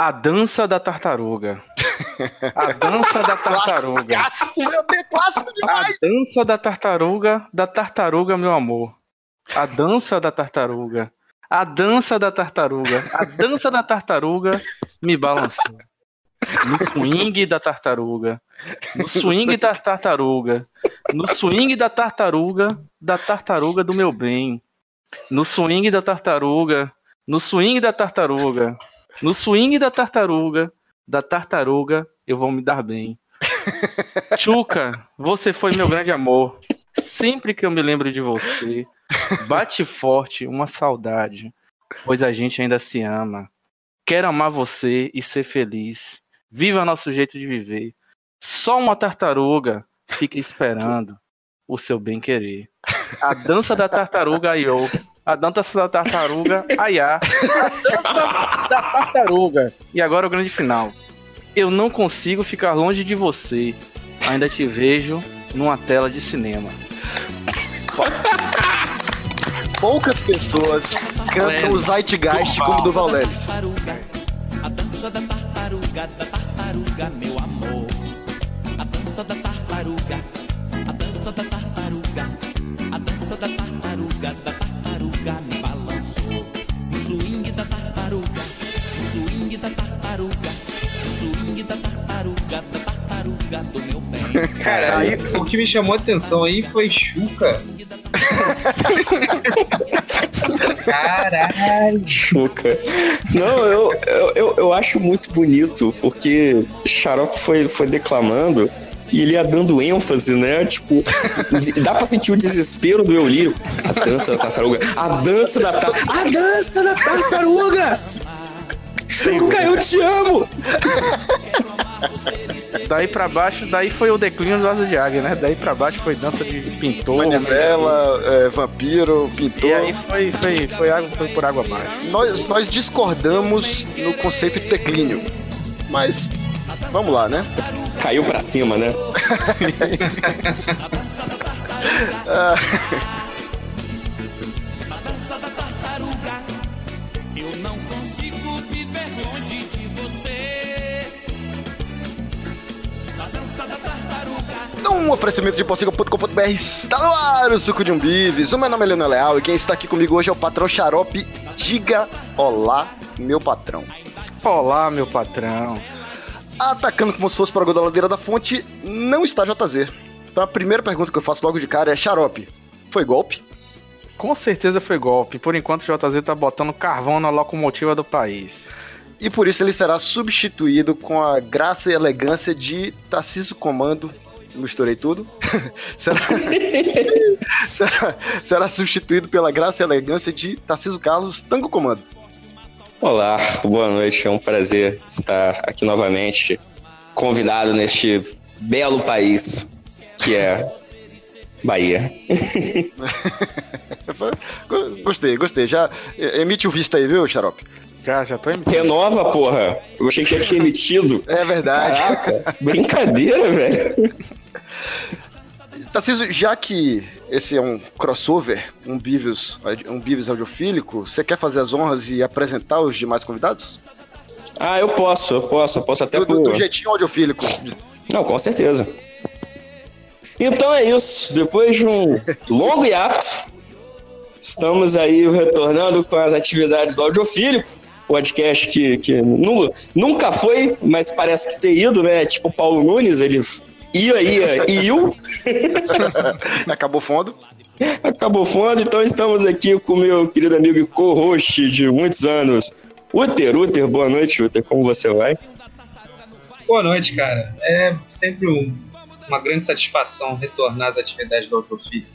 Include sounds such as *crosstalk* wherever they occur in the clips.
A dança da tartaruga. A dança da tartaruga. Meu Deus, clássico A dança da tartaruga, da tartaruga, meu amor. A dança da tartaruga. A dança da tartaruga. A dança da tartaruga me balançou. No swing da tartaruga. No swing da tartaruga. No swing da tartaruga, da tartaruga do meu bem. No swing da tartaruga. No swing da tartaruga. No swing da tartaruga, da tartaruga, eu vou me dar bem. *laughs* Chuca, você foi meu grande amor. Sempre que eu me lembro de você, bate forte uma saudade, pois a gente ainda se ama. Quero amar você e ser feliz. Viva nosso jeito de viver. Só uma tartaruga fica esperando o seu bem querer. A dança da tartaruga aiô. A dança da tartaruga aiá. A dança da tartaruga. E agora o grande final. Eu não consigo ficar longe de você. Ainda te vejo numa tela de cinema. Poucas pessoas cantam o Zeitgeist como do Vaulelis. A dança da tartaruga, da tartaruga, meu amor. A dança da tartaruga, a dança da tartaruga, a dança da tartaruga, do meu bem. *laughs* Cara, aí, o que me chamou a atenção aí foi Chuca. *laughs* Caralho. Chuca. Não, eu, eu, eu, eu acho muito bonito, porque Xarope foi, foi declamando e ele ia dando ênfase, né? Tipo, dá pra sentir o desespero do Eulírio. A dança da tartaruga. A dança da tartaruga. A dança da tartaruga! Chuca, eu te amo! Daí pra baixo, daí foi o declínio do Asa de Águia, né? Daí pra baixo foi dança de pintor. Manivela, é, vampiro, pintor. E aí foi, foi, foi, água, foi por água abaixo. Nós, nós discordamos no conceito de declínio. Mas vamos lá, né? Caiu pra cima, né? *laughs* *laughs* Ah, Um oferecimento de possiga.com.br está no ar o suco de um bives. O meu nome é Leonel Leal e quem está aqui comigo hoje é o patrão Xarope. Diga olá, meu patrão. Olá, meu patrão. Atacando como se fosse para a ladeira da fonte, não está JZ. Então a primeira pergunta que eu faço logo de cara é: Xarope, foi golpe? Com certeza foi golpe. Por enquanto o JZ tá botando carvão na locomotiva do país. E por isso ele será substituído com a graça e elegância de Tarcísio Comando. Misturei tudo. *laughs* será, *laughs* será, será substituído pela graça e elegância de Tarcísio Carlos Tango Comando. Olá, boa noite. É um prazer estar aqui novamente, convidado neste belo país que é Bahia. *laughs* Gostei, gostei. Já eh, emite o visto aí, viu, Xarope? Já, já tô emitindo. Renova, porra. Eu achei que já tinha emitido. É verdade. Caraca, brincadeira, velho. Tarcísio, já que esse é um crossover, um Bivius, um Bivius audiofílico, você quer fazer as honras e apresentar os demais convidados? Ah, eu posso, eu posso, eu posso até Do, por... do jeitinho audiofílico. Não, com certeza. Então é isso. Depois de um longo hiato, estamos aí retornando com as atividades do Audiofílico, podcast que, que nu- nunca foi, mas parece que ter ido, né? Tipo o Paulo Nunes, ele ia, ia e iu, *laughs* Acabou fundo. acabou fundo. Então estamos aqui com o meu querido amigo e co-host de muitos anos, Uter. Uter, boa noite, Uter. Como você vai? Boa noite, cara. É sempre um- uma grande satisfação retornar às atividades do Autofilho.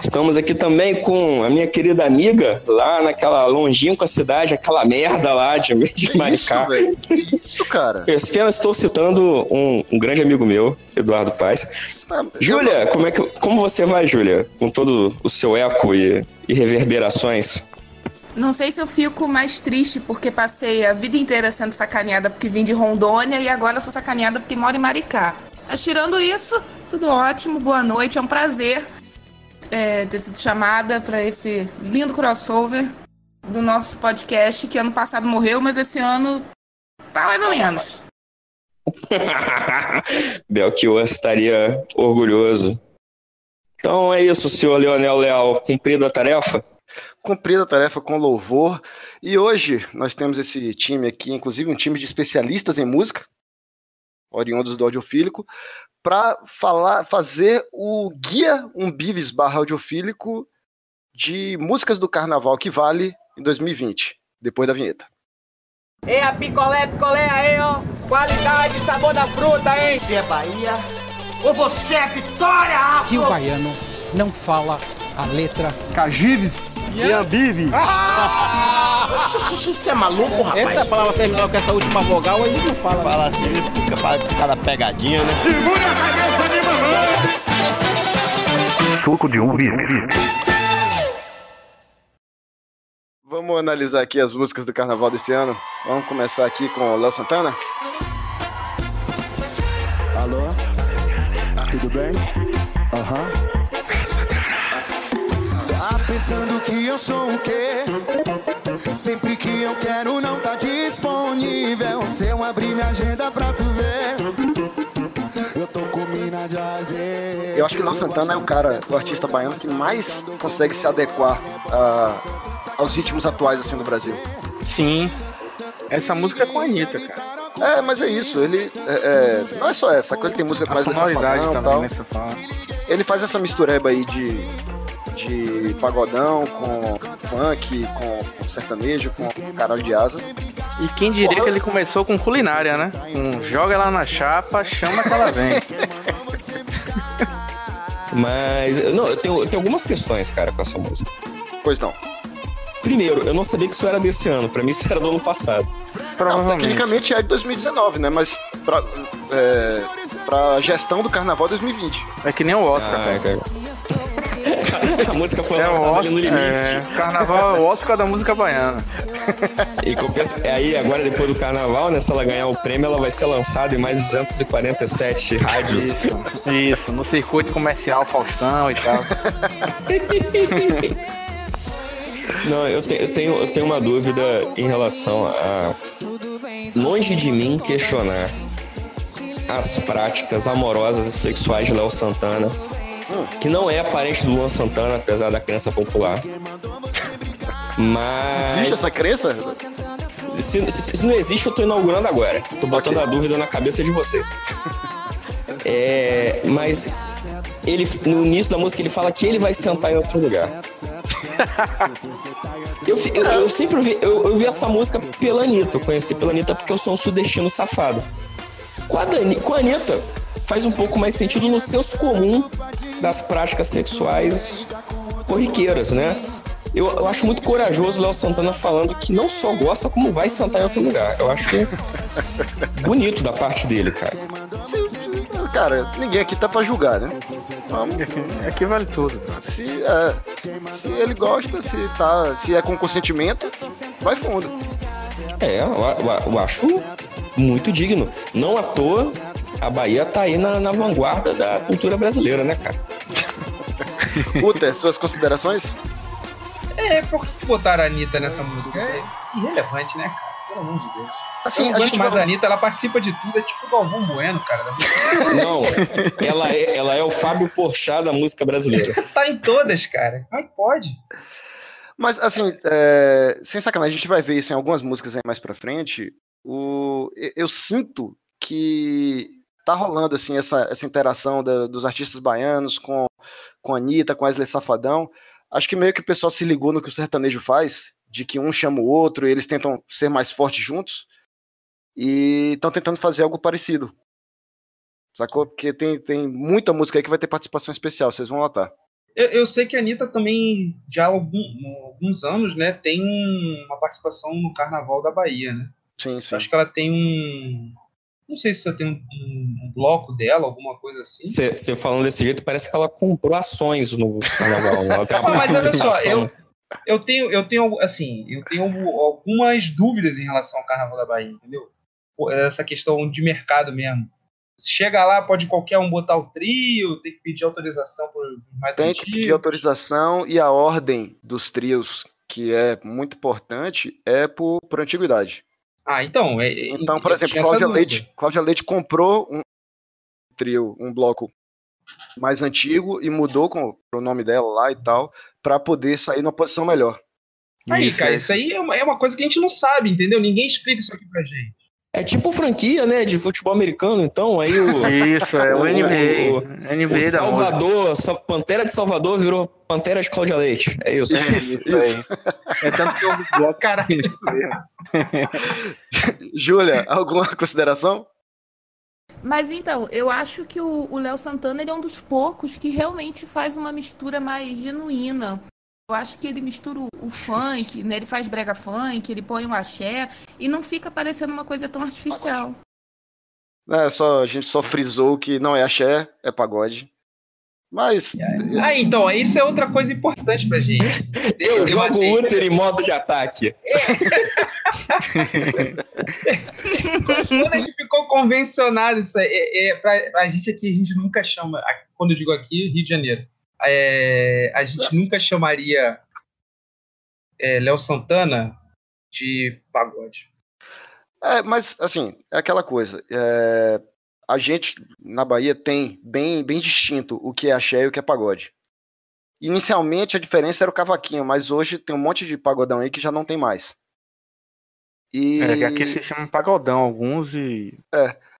Estamos aqui também com a minha querida amiga, lá naquela longínqua cidade, aquela merda lá de, de Que isso, Maricá. velho? Que isso, cara? Eu apenas estou citando um, um grande amigo meu, Eduardo Paz. Ah, Júlia, como, é que, como você vai, Júlia? Com todo o seu eco e, e reverberações? Não sei se eu fico mais triste porque passei a vida inteira sendo sacaneada porque vim de Rondônia e agora sou sacaneada porque moro em Maricá. Mas tirando isso, tudo ótimo, boa noite, é um prazer é, ter sido chamada para esse lindo crossover. do nosso podcast, que ano passado morreu, mas esse ano tá mais ou menos. *laughs* Belchior estaria orgulhoso. Então é isso, senhor Leonel Leal. Cumprida a tarefa? Cumprida a tarefa com louvor. E hoje nós temos esse time aqui, inclusive um time de especialistas em música, oriundos do audiofílico, para falar, fazer o guia Umbives barra audiofílico de músicas do carnaval que vale em 2020, depois da vinheta. Ei, a picolé, picolé aí, ó. Qualidade, sabor da fruta, hein? Você é Bahia ou você é Vitória, Afro? que o baiano não fala a letra Cagives e Ambives. Você é maluco, rapaz? Essa palavra terminar com essa última vogal, aí não fala. Fala assim, fica cada pegadinha, né? Suco de um Vamos analisar aqui as músicas do carnaval desse ano. Vamos começar aqui com o Léo Santana. Alô? Tudo bem? Aham. Tá pensando que eu sou o quê? Sempre que eu quero não tá disponível. Se eu abrir minha agenda pra tu ver. Eu tô com mina de azeite. Eu acho que o Léo Santana é o cara, o artista baiano que mais consegue se adequar a- aos ritmos atuais assim no Brasil. Sim. Essa música é com a Anitta, cara. É, mas é isso. Ele é, é, não é só essa, ele tem música com mais sonoridade e também, tal. né? Ele faz essa mistureba aí de, de pagodão com funk, com, com sertanejo, com caralho de asa. E quem diria que ele começou com culinária, né? Com joga ela na chapa, chama que ela vem. *laughs* Mas, não, eu tenho, eu tenho algumas questões, cara, com essa música. Pois não. Primeiro, eu não sabia que isso era desse ano. Pra mim, isso era do ano passado. Não, tecnicamente é de 2019, né? Mas pra, é, pra gestão do carnaval 2020. É que nem o Oscar, Ah, cara. *laughs* *laughs* A música foi É lançada ali Oscar, no limite. é, carnaval é o Oscar da música baiana. E compensa- aí, agora, depois do carnaval, né? Se ela ganhar o prêmio, ela vai ser lançada em mais 247 rádios. Isso, isso, no circuito comercial Faustão e tal. *laughs* Não, eu, te- eu tenho, eu tenho uma dúvida em relação a. Longe de mim questionar as práticas amorosas e sexuais de Léo Santana, que não é parente do Luan Santana, apesar da crença popular. Existe Mas. essa crença? Se, se- se não existe, eu tô inaugurando agora. Tô botando a dúvida na cabeça de vocês. É, mas ele, no início da música ele fala que ele vai sentar em outro lugar. *laughs* Eu, eu- eu sempre vi, eu, eu vi essa música pela Anitta. Eu conheci pela Anitta porque eu sou um sudestino safado. Com a, Dani, com a Anitta, faz um pouco mais sentido no senso comum das práticas sexuais corriqueiras, né? Eu, eu acho muito corajoso o Léo Santana falando que não só gosta, como vai sentar em outro lugar. Eu acho bonito da parte dele, cara. Sim, cara, ninguém aqui tá pra julgar, né? Vamos, Aqui vale tudo. se, é, se ele gosta, se, tá, se é com consentimento, vai fundo. É, eu, eu- eu acho muito digno. Não à toa, a Bahia tá aí na, na vanguarda da cultura brasileira, né, cara? *laughs* Uter, suas considerações? É, por que botaram a Anitta nessa música? É irrelevante, né, cara? Pelo amor de Deus. Assim, a gente mais vai- da Anitta, ela participa de tudo, é tipo o Galvão Bueno, cara. *laughs* Não, ela é, ela é o Fábio Porchat da música brasileira. *laughs* tá em todas, cara. Como é que pode? Mas, assim, é, sem sacanagem, a gente vai ver isso em algumas músicas aí mais pra frente. O, eu, sinto que tá rolando, assim, essa, essa interação da- dos artistas baianos com, com a Anitta, com a Wesley Safadão. Acho que meio que o pessoal se ligou no que o sertanejo faz, de que um chama o outro e eles tentam ser mais fortes juntos. E estão tentando fazer algo parecido. Sacou? Porque tem, tem muita música aí que vai ter participação especial, vocês vão notar. Eu, eu sei que a Anitta também, já há algum- alguns anos, né, tem uma participação no Carnaval da Bahia, né? Sim, sim. Acho que ela tem um. Não sei se ela tem um, um- bloco dela, alguma coisa assim. Você falando desse jeito, parece que ela comprou ações no carnaval. Ah, *laughs* mas olha só, eu, eu tenho, eu tenho, assim, eu tenho algumas dúvidas em relação ao Carnaval da Bahia, entendeu? Pô, Essa questão de mercado mesmo. Chega lá, pode qualquer um botar o trio, tem que pedir autorização por mais Tem que pedir autorização e a ordem dos trios que é muito importante, é por, por antiguidade. Ah, então. É, Então, por exemplo, Cláudia. Leite, Cláudia Leite comprou um trio, um bloco mais antigo e mudou com o nome dela lá e tal, pra poder sair numa posição melhor. Aí, Isso, cara, é. isso aí é uma, é uma coisa que a gente não sabe, entendeu? Ninguém explica isso aqui pra gente. É tipo franquia, né? De futebol americano, então. Aí o. Isso, é o, O- NBA. o- NBA o. Salvador, Sa- Pantera de Salvador virou Pantera de Cláudia Leite. É isso. É isso, aí. É tanto que eu Caralho. *laughs* Júlia, alguma consideração? Mas então, eu acho que o o Léo Santana ele é um dos poucos que realmente faz uma mistura mais genuína. Eu acho que ele mistura o, o funk, né? Ele faz brega funk, ele põe o axé e não fica parecendo uma coisa tão artificial. É, só, a gente só frisou que não é axé, é pagode. Mas. Ah, então, isso é outra coisa importante pra gente. *laughs* Eu jogo debatei. Uther em modo de ataque. *laughs* Quando a gente ficou convencionado isso aí, é, é, pra, a gente aqui, a gente nunca chama, quando eu digo aqui, Rio de Janeiro, é, a gente nunca chamaria é, Léo Santana de pagode. É, mas assim, é aquela coisa. é, a gente na Bahia tem bem, bem distinto o que é axé e o que é pagode. Inicialmente a diferença era o cavaquinho, mas hoje tem um monte de pagodão aí que já não tem mais. E É, que aqui se chama pagodão alguns e.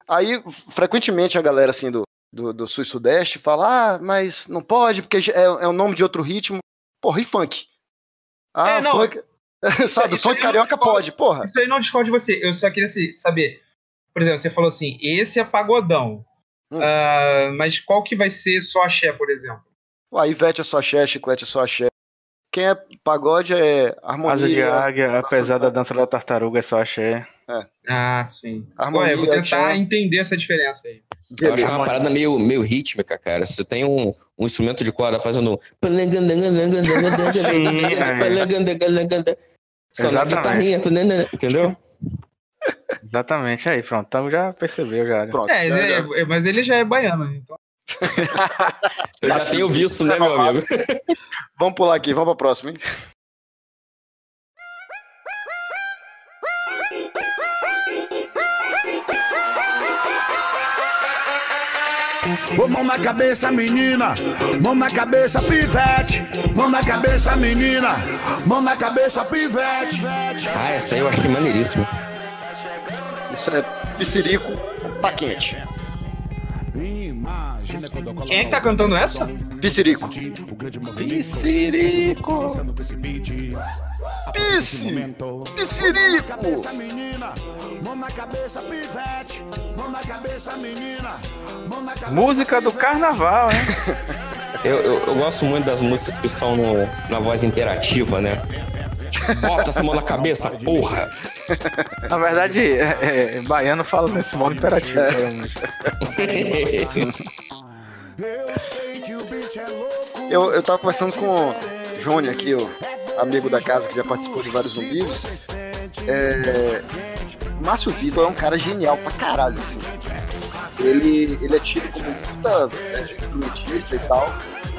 aí, frequentemente, a galera assim do, do, do sul e sudeste fala: ah, mas não pode, porque é, é o nome de outro ritmo. Porra, e funk? Ah, É, funk. *laughs* Sabe, isso funk carioca pode, porra. Isso aí não discordo de você, eu só queria assim, saber, por exemplo, você falou assim, esse é pagodão, Hum. Ah, mas qual que vai ser só axé, por exemplo? A Ivete é só axé, chiclete é só axé. Quem é pagode é harmonia. Asa de águia, apesar da dança da tartaruga, é só axé. Ah, sim. Harmonia, Ué, eu vou tentar tchan. entender essa diferença aí. Eu acho é uma parada meio, meio rítmica, cara. Se você tem um, um instrumento de corda fazendo. *laughs* Só na guitarrinha, né, né, entendeu? Exatamente, aí, pronto. Então já percebeu já. Pronto. É, já- ele já- é- mas ele já é baiano, então. Eu já tenho visto, né, meu amigo? Vamos pular aqui, vamos pra próxima, hein? Ô, mão na cabeça, menina. Mão na cabeça, pivete. Mão na cabeça, menina. Mão na cabeça, pivete. Ah, essa aí eu achei maneiríssima. Isso é piscirico pra quente. Quem é que tá cantando essa? Piscirico. Piscirico. Pisse! Piscirico! Mão na cabeça, pivete. Mão na cabeça, menina. Mão na cabeça. Música do carnaval, hein? *laughs* Eu, eu, eu gosto muito das músicas que são no- na voz imperativa, né? Tipo, bota essa mão na cabeça, porra! Na verdade, é, é, baiano fala nesse modo imperativo. É. realmente. Eu, eu tava conversando com o Johnny aqui, o amigo da casa que já participou de vários zumbis. É, Márcio Vitor é um cara genial pra caralho, assim. Ele, ele é tido como um puta é, instrumentista e tal.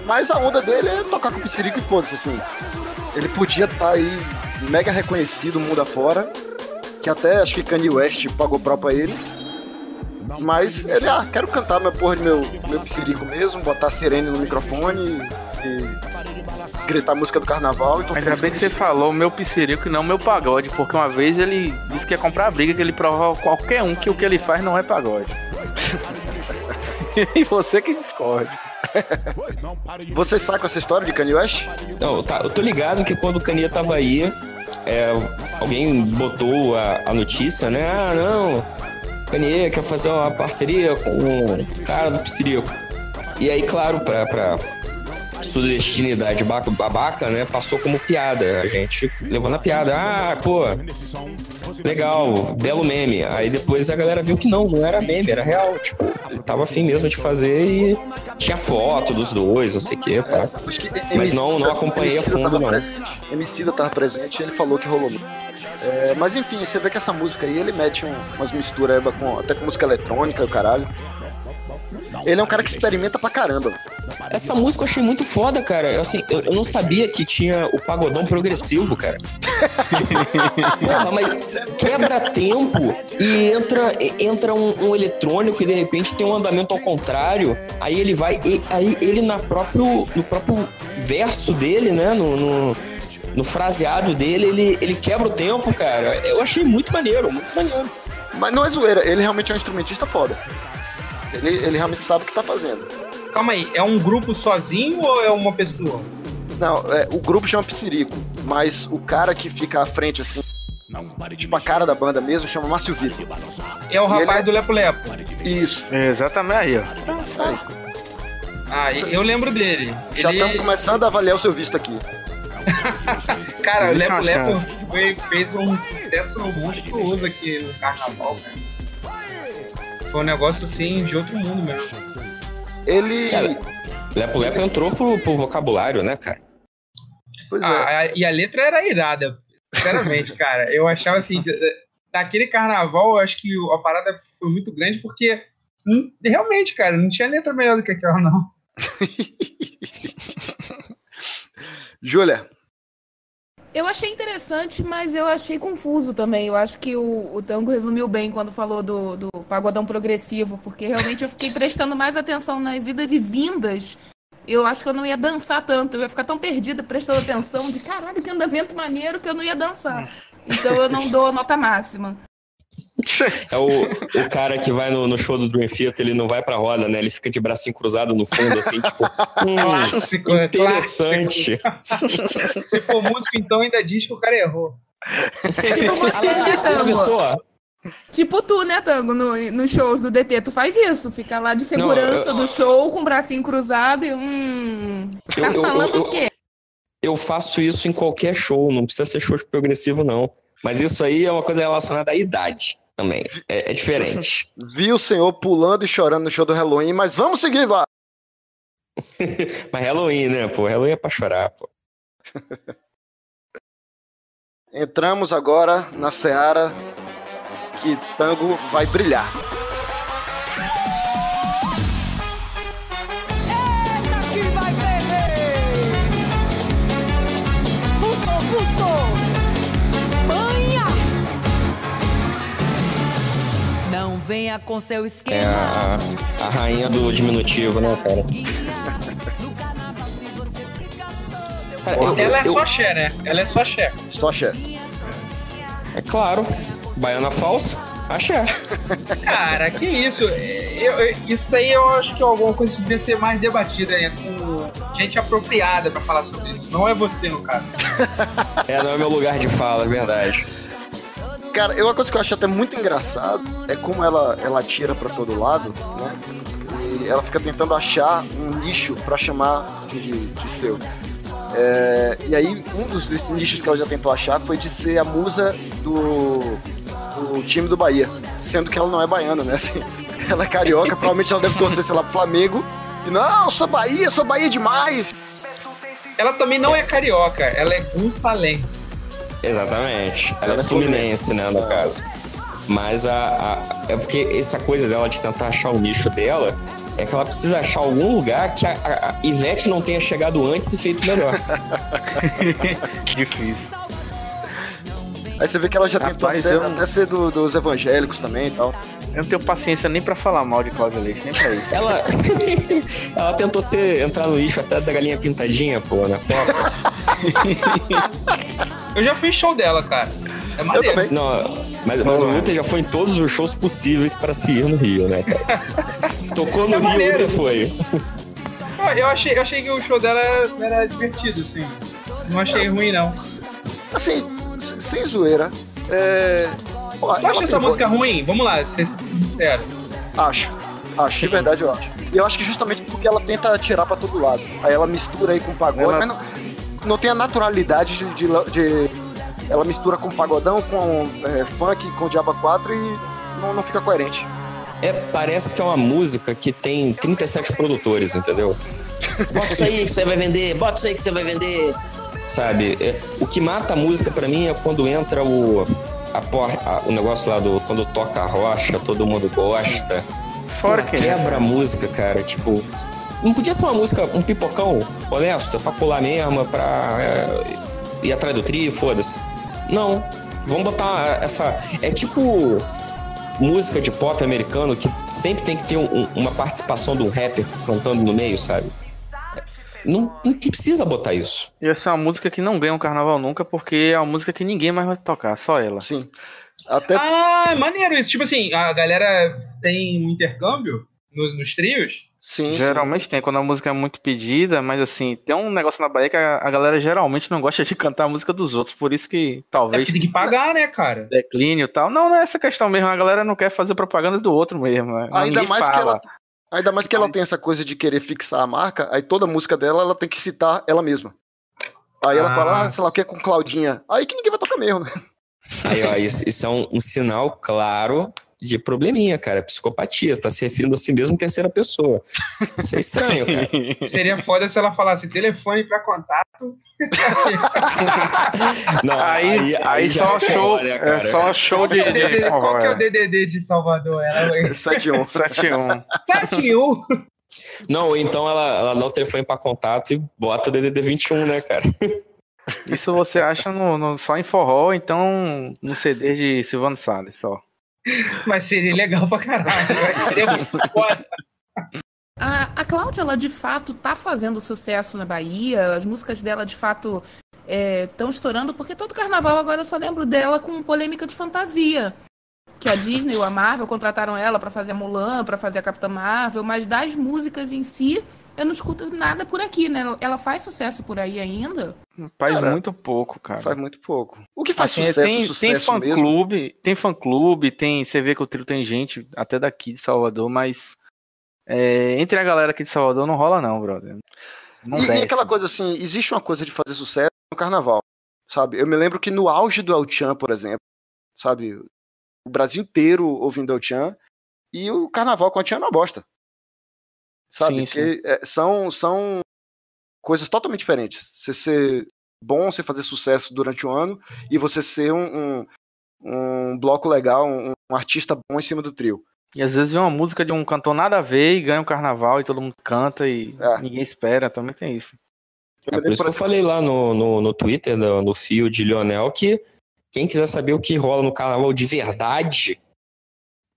Mas a onda dele é tocar com piscirico e foda-se, assim. Ele podia estar aí mega reconhecido mundo afora. Que até acho que Kanye West pagou pau pra ele. Mas ele, ah, quero cantar minha porra de meu, meu piscirico mesmo, botar sirene no microfone e gritar a música do carnaval. Então Ainda bem que você falou meu piscirico e não meu pagode, porque uma vez ele disse que ia comprar briga, que ele provava a qualquer um que o que ele faz não é pagode. *laughs* e você que discorde. Você sabe essa história de Kanye West? Não, tá, eu tô ligado que quando o Kanye tava aí, é, alguém botou a, a notícia, né? Ah, não, Kanye quer fazer uma parceria com o cara do Psirico. E aí, claro, pra, pra sudestinidade baca- babaca, né? Passou como piada. A gente levou na piada. Ah, pô, legal, belo meme. Aí depois a galera viu que não, não era meme, era real. Tipo, ele tava afim mesmo de fazer e tinha foto dos dois, não sei o quê, pá. Acho que Mas não, não acompanhei a fundo, não. Emicida tava presente e ele falou que rolou. É, mas enfim, você vê que essa música aí, ele mete um- umas misturas com, até com música eletrônica e o caralho. Ele é um cara que experimenta pra caramba. Essa música eu achei muito foda, cara. Eu, assim, eu, eu não sabia que tinha o pagodão progressivo, cara. Tipo, *laughs* porra, mas quebra tempo e entra, entra um, um eletrônico e de repente tem um andamento ao contrário. Aí ele vai. e- aí ele na próprio, no próprio verso dele, né? no, no no fraseado dele, ele, ele quebra o tempo, cara. Eu achei muito maneiro, muito maneiro. Mas não é zoeira, ele realmente é um instrumentista foda. Ele, ele realmente sabe o que tá fazendo. Calma aí, é um grupo sozinho ou é uma pessoa? Não, é, o grupo chama Psirico, mas o cara que fica à frente, assim, tipo a cara da banda mesmo, chama Márcio Vitor. É o E rapaz ele é- do Lepo Lepo. Isso. Exatamente aí, ó. Aí. Ah, eu lembro dele. Já Ele- estamos começando a avaliar o seu visto aqui. *laughs* Cara, o Lepo Lepo foi- fez um sucesso monstruoso aqui no carnaval, cara. Foi um negócio assim de outro mundo mesmo. Ele. Cara, Lepo Lepo entrou pro, pro vocabulário, né, cara? Pois é. Ah, a- e a letra era irada, sinceramente, *laughs* cara. Eu achava assim, naquele carnaval, eu acho que a parada foi muito grande porque hum, realmente, cara, não tinha letra melhor do que aquela, não. *laughs* Júlia, Eu achei interessante, mas eu achei confuso também. Eu acho que o, o Tango resumiu bem quando falou do, do pagodão progressivo, porque realmente eu fiquei prestando mais atenção nas idas e vindas. Eu acho que eu não ia dançar tanto, eu ia ficar tão perdida prestando atenção de caralho, que andamento maneiro que eu não ia dançar. Então eu não dou nota máxima. *laughs* É o, o cara que vai no, no show do Dream Theater, ele não vai pra roda, né? Ele fica de bracinho cruzado no fundo, assim, tipo. *laughs* hum, Clássico, é interessante. Se for músico, então ainda diz que o cara errou. Tipo *laughs* você, né, Tango? Tipo tu, né, Tango, no, nos shows do DT, tu faz isso, fica lá de segurança Não, eu- do show com o bracinho cruzado e hum. Tá Eu- eu- falando eu- o quê? eu faço isso em qualquer show, não precisa ser show progressivo, não. Mas isso aí é uma coisa relacionada à idade também. É, é diferente. *laughs* vi o senhor pulando e chorando no show do Halloween, mas vamos seguir, vá. *laughs* Mas Halloween, né, pô? Halloween é pra chorar, pô. Entramos agora na seara que tango vai brilhar. Venha com seu É esquema. a, a rainha do diminutivo, né, cara? Cara, eu- Ela é eu- só xé, né? Ela é só xé. Só xé. É claro. Baiana falsa, axé. Cara, que isso? Eu- eu- isso aí eu acho que é alguma coisa que devia ser mais debatida né? com gente apropriada pra falar sobre isso. Não é você, no caso. É, não é meu lugar de fala, é verdade. Cara, eu- uma coisa que eu acho até muito engraçado é como ela, ela tira pra todo lado, né? E ela fica tentando achar um nicho pra chamar de, de seu. É, e aí, um dos nichos que ela já tentou achar foi de ser a musa do, do time do Bahia. Sendo que ela não é baiana, né? Assim, *laughs* ela é carioca, provavelmente ela deve torcer, sei lá, Flamengo. E não, eu sou Bahia, sou Bahia demais. Ela também não é carioca, ela é gonçalense. Exatamente. Ela, Ela é é fluminense, né, no caso. Mas a, a- é porque essa coisa dela de tentar achar o nicho dela é que ela precisa achar algum lugar que a, a- a Ivete não tenha chegado antes e feito melhor. *laughs* Difícil. Aí você vê que ela já tentou Rapaz, ser- eu- até ser do- dos evangélicos também e tal. Eu não tenho paciência nem pra falar mal de Cláudia Leite, nem pra isso. Ela, *laughs* ela tentou ser, entrar no lixo até da galinha pintadinha, pô, na Copa. *laughs* Eu já fiz show dela, cara. É maneiro. Não, mas, mas o Luther já foi em todos os shows possíveis para se ir no Rio, né, cara? *laughs* Tocou no É Rio, o maneiro. Luther foi. Eu achei, eu achei que o show dela era, divertido, assim. Não achei ruim, não. Assim, sem zoeira. É... Pô, Tu acha essa música ruim? Vamos lá, ser sincero. Acho. Acho, de verdade eu acho. E eu acho que justamente porque ela tenta tirar pra todo lado. Aí ela mistura aí com pagode, Ela- mas não, não tem a naturalidade de, de, de- Ela mistura com pagodão, com é, funk, com Diaba 4 e não, não fica coerente. É, parece que é uma música que tem 37 produtores, entendeu? Bota isso aí que você vai vender, bota isso aí que você vai vender. Sabe? É, o que mata a música pra mim é quando entra o. A por, a- o negócio lá do. Quando toca a rocha, todo mundo gosta. Fora que- Quebra a música, cara. Tipo. Não podia ser uma música, um pipocão honesto, pra pular mesmo, pra é, ir atrás do trio, foda-se. Não. Vamos botar essa. É tipo música de pop americano que sempre tem que ter um- um- uma participação de um rapper cantando no meio, sabe? Não, não precisa botar isso. E essa é uma música que não ganha um carnaval nunca, porque é uma música que ninguém mais vai tocar, só ela. Sim. Até Ah, maneiro isso. Tipo assim, a galera tem um intercâmbio no- nos trios. Sim, Geralmente tem, quando a música é muito pedida, mas assim, tem um negócio na Bahia que a, a galera geralmente não gosta de *laughs* cantar a música dos outros, por isso que É talvez porque tem que pagar, né, cara? declínio e tal. Não, não é essa questão mesmo, a galera não quer fazer propaganda do outro mesmo. né? Ainda Ninguém mais que fala. ela. Ainda mais que ela tem essa coisa de querer fixar a marca, aí toda música dela ela tem que citar ela mesma. Aí ela Ah. fala, ah, sei lá o que, com Claudinha. Aí que ninguém vai tocar mesmo, né? Aí, ó, isso, isso é um, um sinal claro de probleminha, cara. Psicopatia. Você tá se referindo a si mesmo em terceira pessoa. Isso é estranho, cara. *laughs* Seria foda se ela falasse telefone pra contato. *laughs* Não, Aí, aí, já só é show, é só show de, Qual que é o é. DDD de Salvador? Ela 71. 71. 71. Não, ou então ela, ela dá o telefone pra contato e bota DDD 21, né, cara? Isso você acha no, no- só em forró, então no CD de Silvano Salles, só. Mas seria legal pra caralho. *laughs* Seria muito foda. A, a Cláudia, ela de fato tá fazendo sucesso na Bahia, as músicas dela de fato estão estourando, porque todo carnaval agora eu só lembro dela com polêmica de fantasia. Que a Disney ou a Marvel contrataram ela pra fazer a Mulan, pra fazer a Capitã Marvel, mas das músicas em si, eu não escuto nada por aqui, né? Ela faz sucesso por aí ainda? Faz Cara, muito pouco, cara. Faz muito pouco. O que faz Assim, sucesso, tem, tem sucesso fã mesmo? clube, tem fã clube, tem, você vê que o trio tem gente até daqui de Salvador, mas é, entre a galera aqui de Salvador não rola não, brother. Não E, e aquela coisa assim, existe uma coisa de fazer sucesso no carnaval, sabe? Eu me lembro que no auge do El Chan, por exemplo, sabe? O Brasil inteiro ouvindo El Chan e o carnaval com Chan é uma bosta. Sabe? Sim, Porque é, são, são coisas totalmente diferentes. Você ser bom, você fazer sucesso durante o ano e você ser um, um, um bloco legal, um, um artista bom em cima do trio. E às vezes vem uma música de um cantor nada a ver e ganha um carnaval e todo mundo canta e É. ninguém espera, também tem isso. É por isso que eu falei lá no, no, no Twitter, no, no fio de Lionel, que quem quiser saber o que rola no carnaval de verdade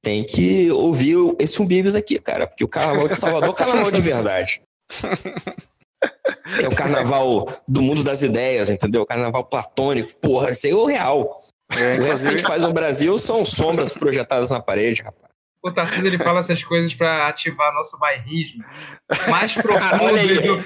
tem que ouvir esse Umbibis aqui, cara. Porque o carnaval de Salvador é o carnaval de verdade. É o carnaval do mundo das ideias, entendeu? O carnaval platônico. Porra, isso aí é o real. o resto que a gente faz no Brasil são sombras projetadas na parede, rapaz. O Tarcísio ele fala essas coisas pra ativar nosso bairrismo mais *laughs* profundo. do-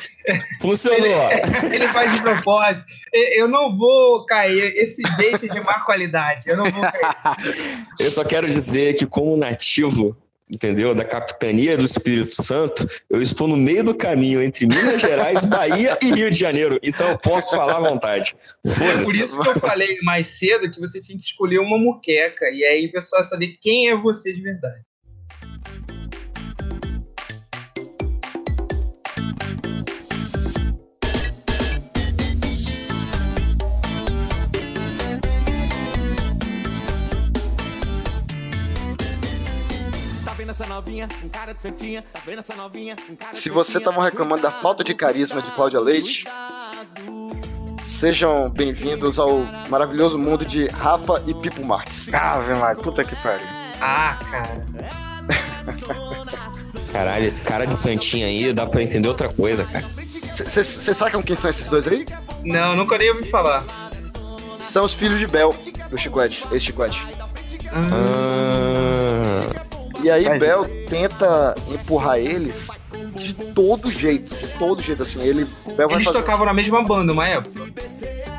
Funcionou. *laughs* Ele faz de propósito. Eu não vou cair. Esse date é de má qualidade. Eu não vou cair. *laughs* Eu só quero dizer que, como nativo, entendeu? Da capitania do Espírito Santo, eu estou no meio do caminho entre Minas Gerais, Bahia e Rio de Janeiro. Então eu posso falar à vontade. Por Foda-se. isso que eu falei mais cedo que você tinha que escolher uma muqueca. E aí o pessoal saber quem é você de verdade. Novinha? Um cara de santinha. Tá vendo essa novinha? Um cara de Se você estavam reclamando da falta de carisma de Cláudia Leite, sejam bem-vindos ao maravilhoso mundo de Rafa e Pipo Marques. Ave Maria, puta que pariu. Ah, cara. *laughs* Caralho, esse cara de santinha aí dá pra entender outra coisa, cara. Vocês sacam quem são esses dois aí? Não, nunca nem ouvi falar. São os filhos de Bel, do Chiclete, esse Chiclete. Ah, E aí Faz Bel tenta empurrar eles de todo jeito, de todo jeito, assim. Ele, Bel vai Eles fazer... tocavam na mesma banda uma época?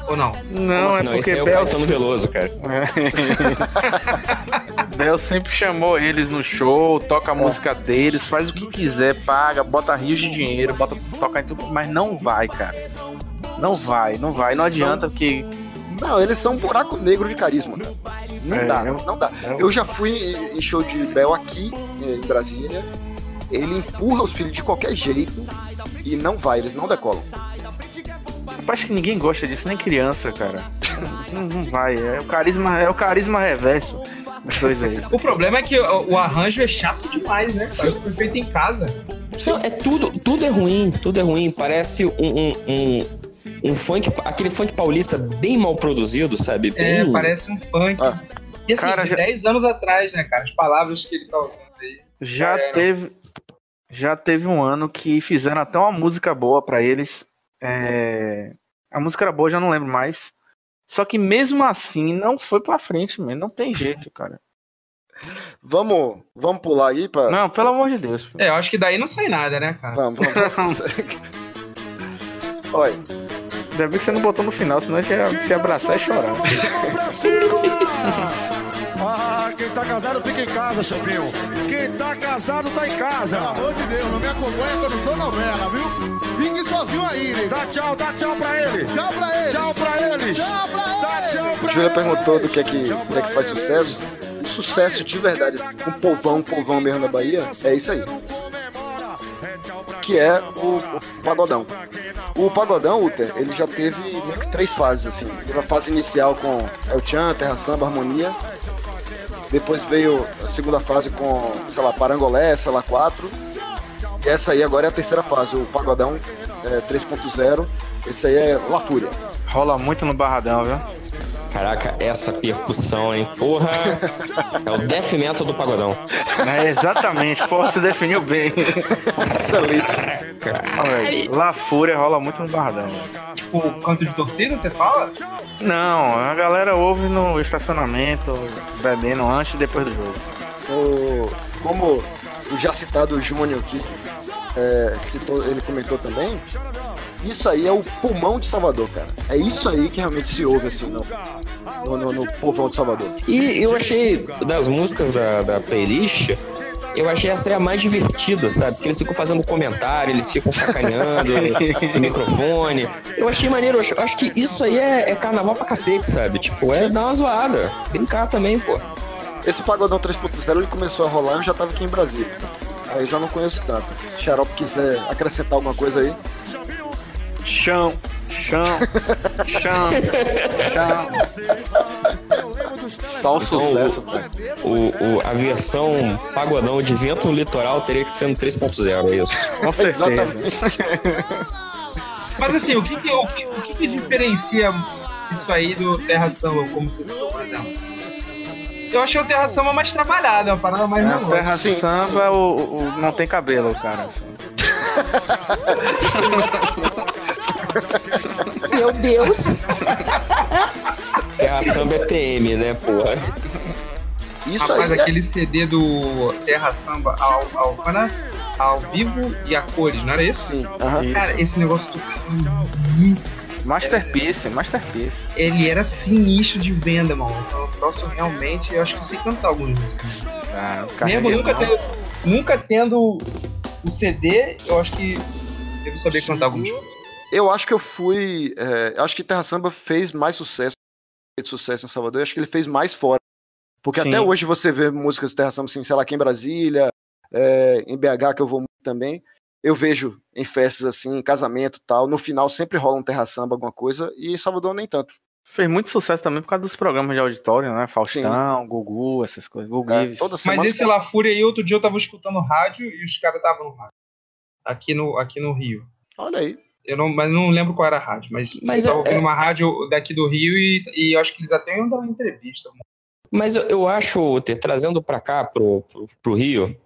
Ou não? Não, Nossa, é não, porque esse aí é o Bel... Caetano Veloso, cara. *laughs* Bel sempre chamou eles no show, toca a música deles, faz o que quiser, paga, bota rios de dinheiro, bota tocar em tudo, mas não vai, cara. Não vai, não vai, não adianta porque Não, eles são um buraco negro de carisma, cara. Não É, dá, eu- não dá. eu- Eu já fui em- show de Bel aqui, eh, em Brasília. Ele empurra os filhos de qualquer jeito e não vai, eles não decolam. acho que ninguém gosta disso, nem criança, cara. Não, não vai, é o carisma, é o carisma reverso. O problema é que o, o arranjo é chato demais, né? Parece que foi feito em casa. Não, é tudo, tudo é ruim, tudo é ruim. Parece um, um, um, um funk, aquele funk paulista bem mal produzido, sabe? É, Bem- parece um funk. Ah. E assim, Cara, de já- 10 anos atrás, né, cara? As palavras que ele tá usando aí. Já Cara, teve, já teve um ano que fizeram até uma música boa pra eles. É, A música era boa, já não lembro mais. Só que mesmo assim não foi pra frente, mesmo. Não tem jeito, cara. Vamos, vamos pular aí pra. Não, pelo amor de Deus. É, eu acho que daí não sai nada, né, cara? Vamos, *laughs* vamos. Olha, Ainda bem que você não botou no final, senão a gente ia se abraçar e chorar. Pra cima! Ah, quem tá casado fica em casa, Chapinho. Quem tá casado tá em casa. Pelo amor de Deus, não me acompanha quando eu sou novela, viu? Fique sozinho aí, nego. Dá tchau, dá tchau pra ele. Tchau pra eles. Tchau pra eles. Tchau pra Dá eles. tchau pra Júlia eles. perguntou do que é que, do é que faz sucesso. O sucesso de verdade, assim, um povão, um povão mesmo na Bahia, é isso aí. Que é o, o pagodão. O pagodão, Uter, ele já teve meio que três fases, assim. Teve a fase inicial com El Chan, Terra Samba, Harmonia. Depois veio a segunda fase com, sei lá, Parangolé, lá, 4. E essa aí agora é a terceira fase, o pagodão é, 3.0. Esse aí é La Fúria. Rola muito no Barradão, viu? Caraca, essa percussão, hein? Porra! É o death metal do pagodão. É, exatamente, porra, você definiu bem. Excelente. Olha aí, La Fúria rola muito no Barradão. Tipo, canto de torcida, você fala? Não, a galera ouve no estacionamento, bebendo antes e depois do jogo. O- como o já citado Júnior aqui, é, citou, ele comentou também, isso aí é o pulmão de Salvador, cara. É isso aí que realmente se ouve assim no, no, no, povão de Salvador. E eu achei, das músicas da, da playlist, eu achei essa aí a mais divertida, sabe? Porque eles ficam fazendo comentário, eles ficam sacaneando no microfone. Eu achei maneiro, eu acho, acho que isso aí é, é carnaval pra cacete, sabe? Tipo, é dar uma zoada. Brincar também, pô. Esse Pagodão 3.0 ele começou a rolar, eu já tava aqui em Brasília. Aí eu já não conheço tanto. Se Xarope quiser acrescentar alguma coisa aí. Chão, chão, chão, chão. Só o sucesso, cara. O, o- a versão pagodão de vento no litoral teria que ser no 3.0, é isso. Com certeza. Mas assim, o que que, o que, o que que diferencia isso aí do Terra Samba, como você citou, por exemplo? Eu achei o Terra Samba mais trabalhado, é uma parada mais É, melódica. terra samba, o, o- não tem cabelo, cara. *laughs* Meu Deus. Terra Samba é TM, né, porra? Isso Rapaz, aí. é- aquele CD do Terra Samba ao, ao, é? ao vivo e a cores, não era isso? Sim. Cara, esse negócio tocava muito. Masterpiece, masterpiece. Ele era sinistro de venda, mano. Então, o troço realmente, eu acho que eu sei cantar algumas músicas. Ah, Mesmo carrega nunca tendo, nunca tendo o CD, eu acho que devo saber cantar algumas. Eu acho que eu fui. é, eu acho que Terra Samba fez mais sucesso, fez sucesso em Salvador. Eu acho que ele fez mais fora. Porque Sim. até hoje você vê músicas do Terra Samba, assim, sei lá, aqui em Brasília, é, em BH, que eu vou muito também. Eu vejo em festas assim, em casamento e tal. No final sempre rola um Terra Samba, alguma coisa. E em Salvador nem tanto. Fez muito sucesso também por causa dos programas de auditório, né? Faustão, Gugu, essas coisas. Gugu É, toda Mas semana. esse La Fúria aí, outro dia eu tava escutando rádio e os caras estavam no rádio. Aqui no, aqui no Rio. Olha aí. Eu não, mas não lembro qual era a rádio, mas, Mas eu tava é- ouvindo uma rádio daqui do Rio e, e eu acho que eles até iam dar uma entrevista. Mas eu, eu acho, Ter, trazendo pra cá, pro, pro, pro Rio,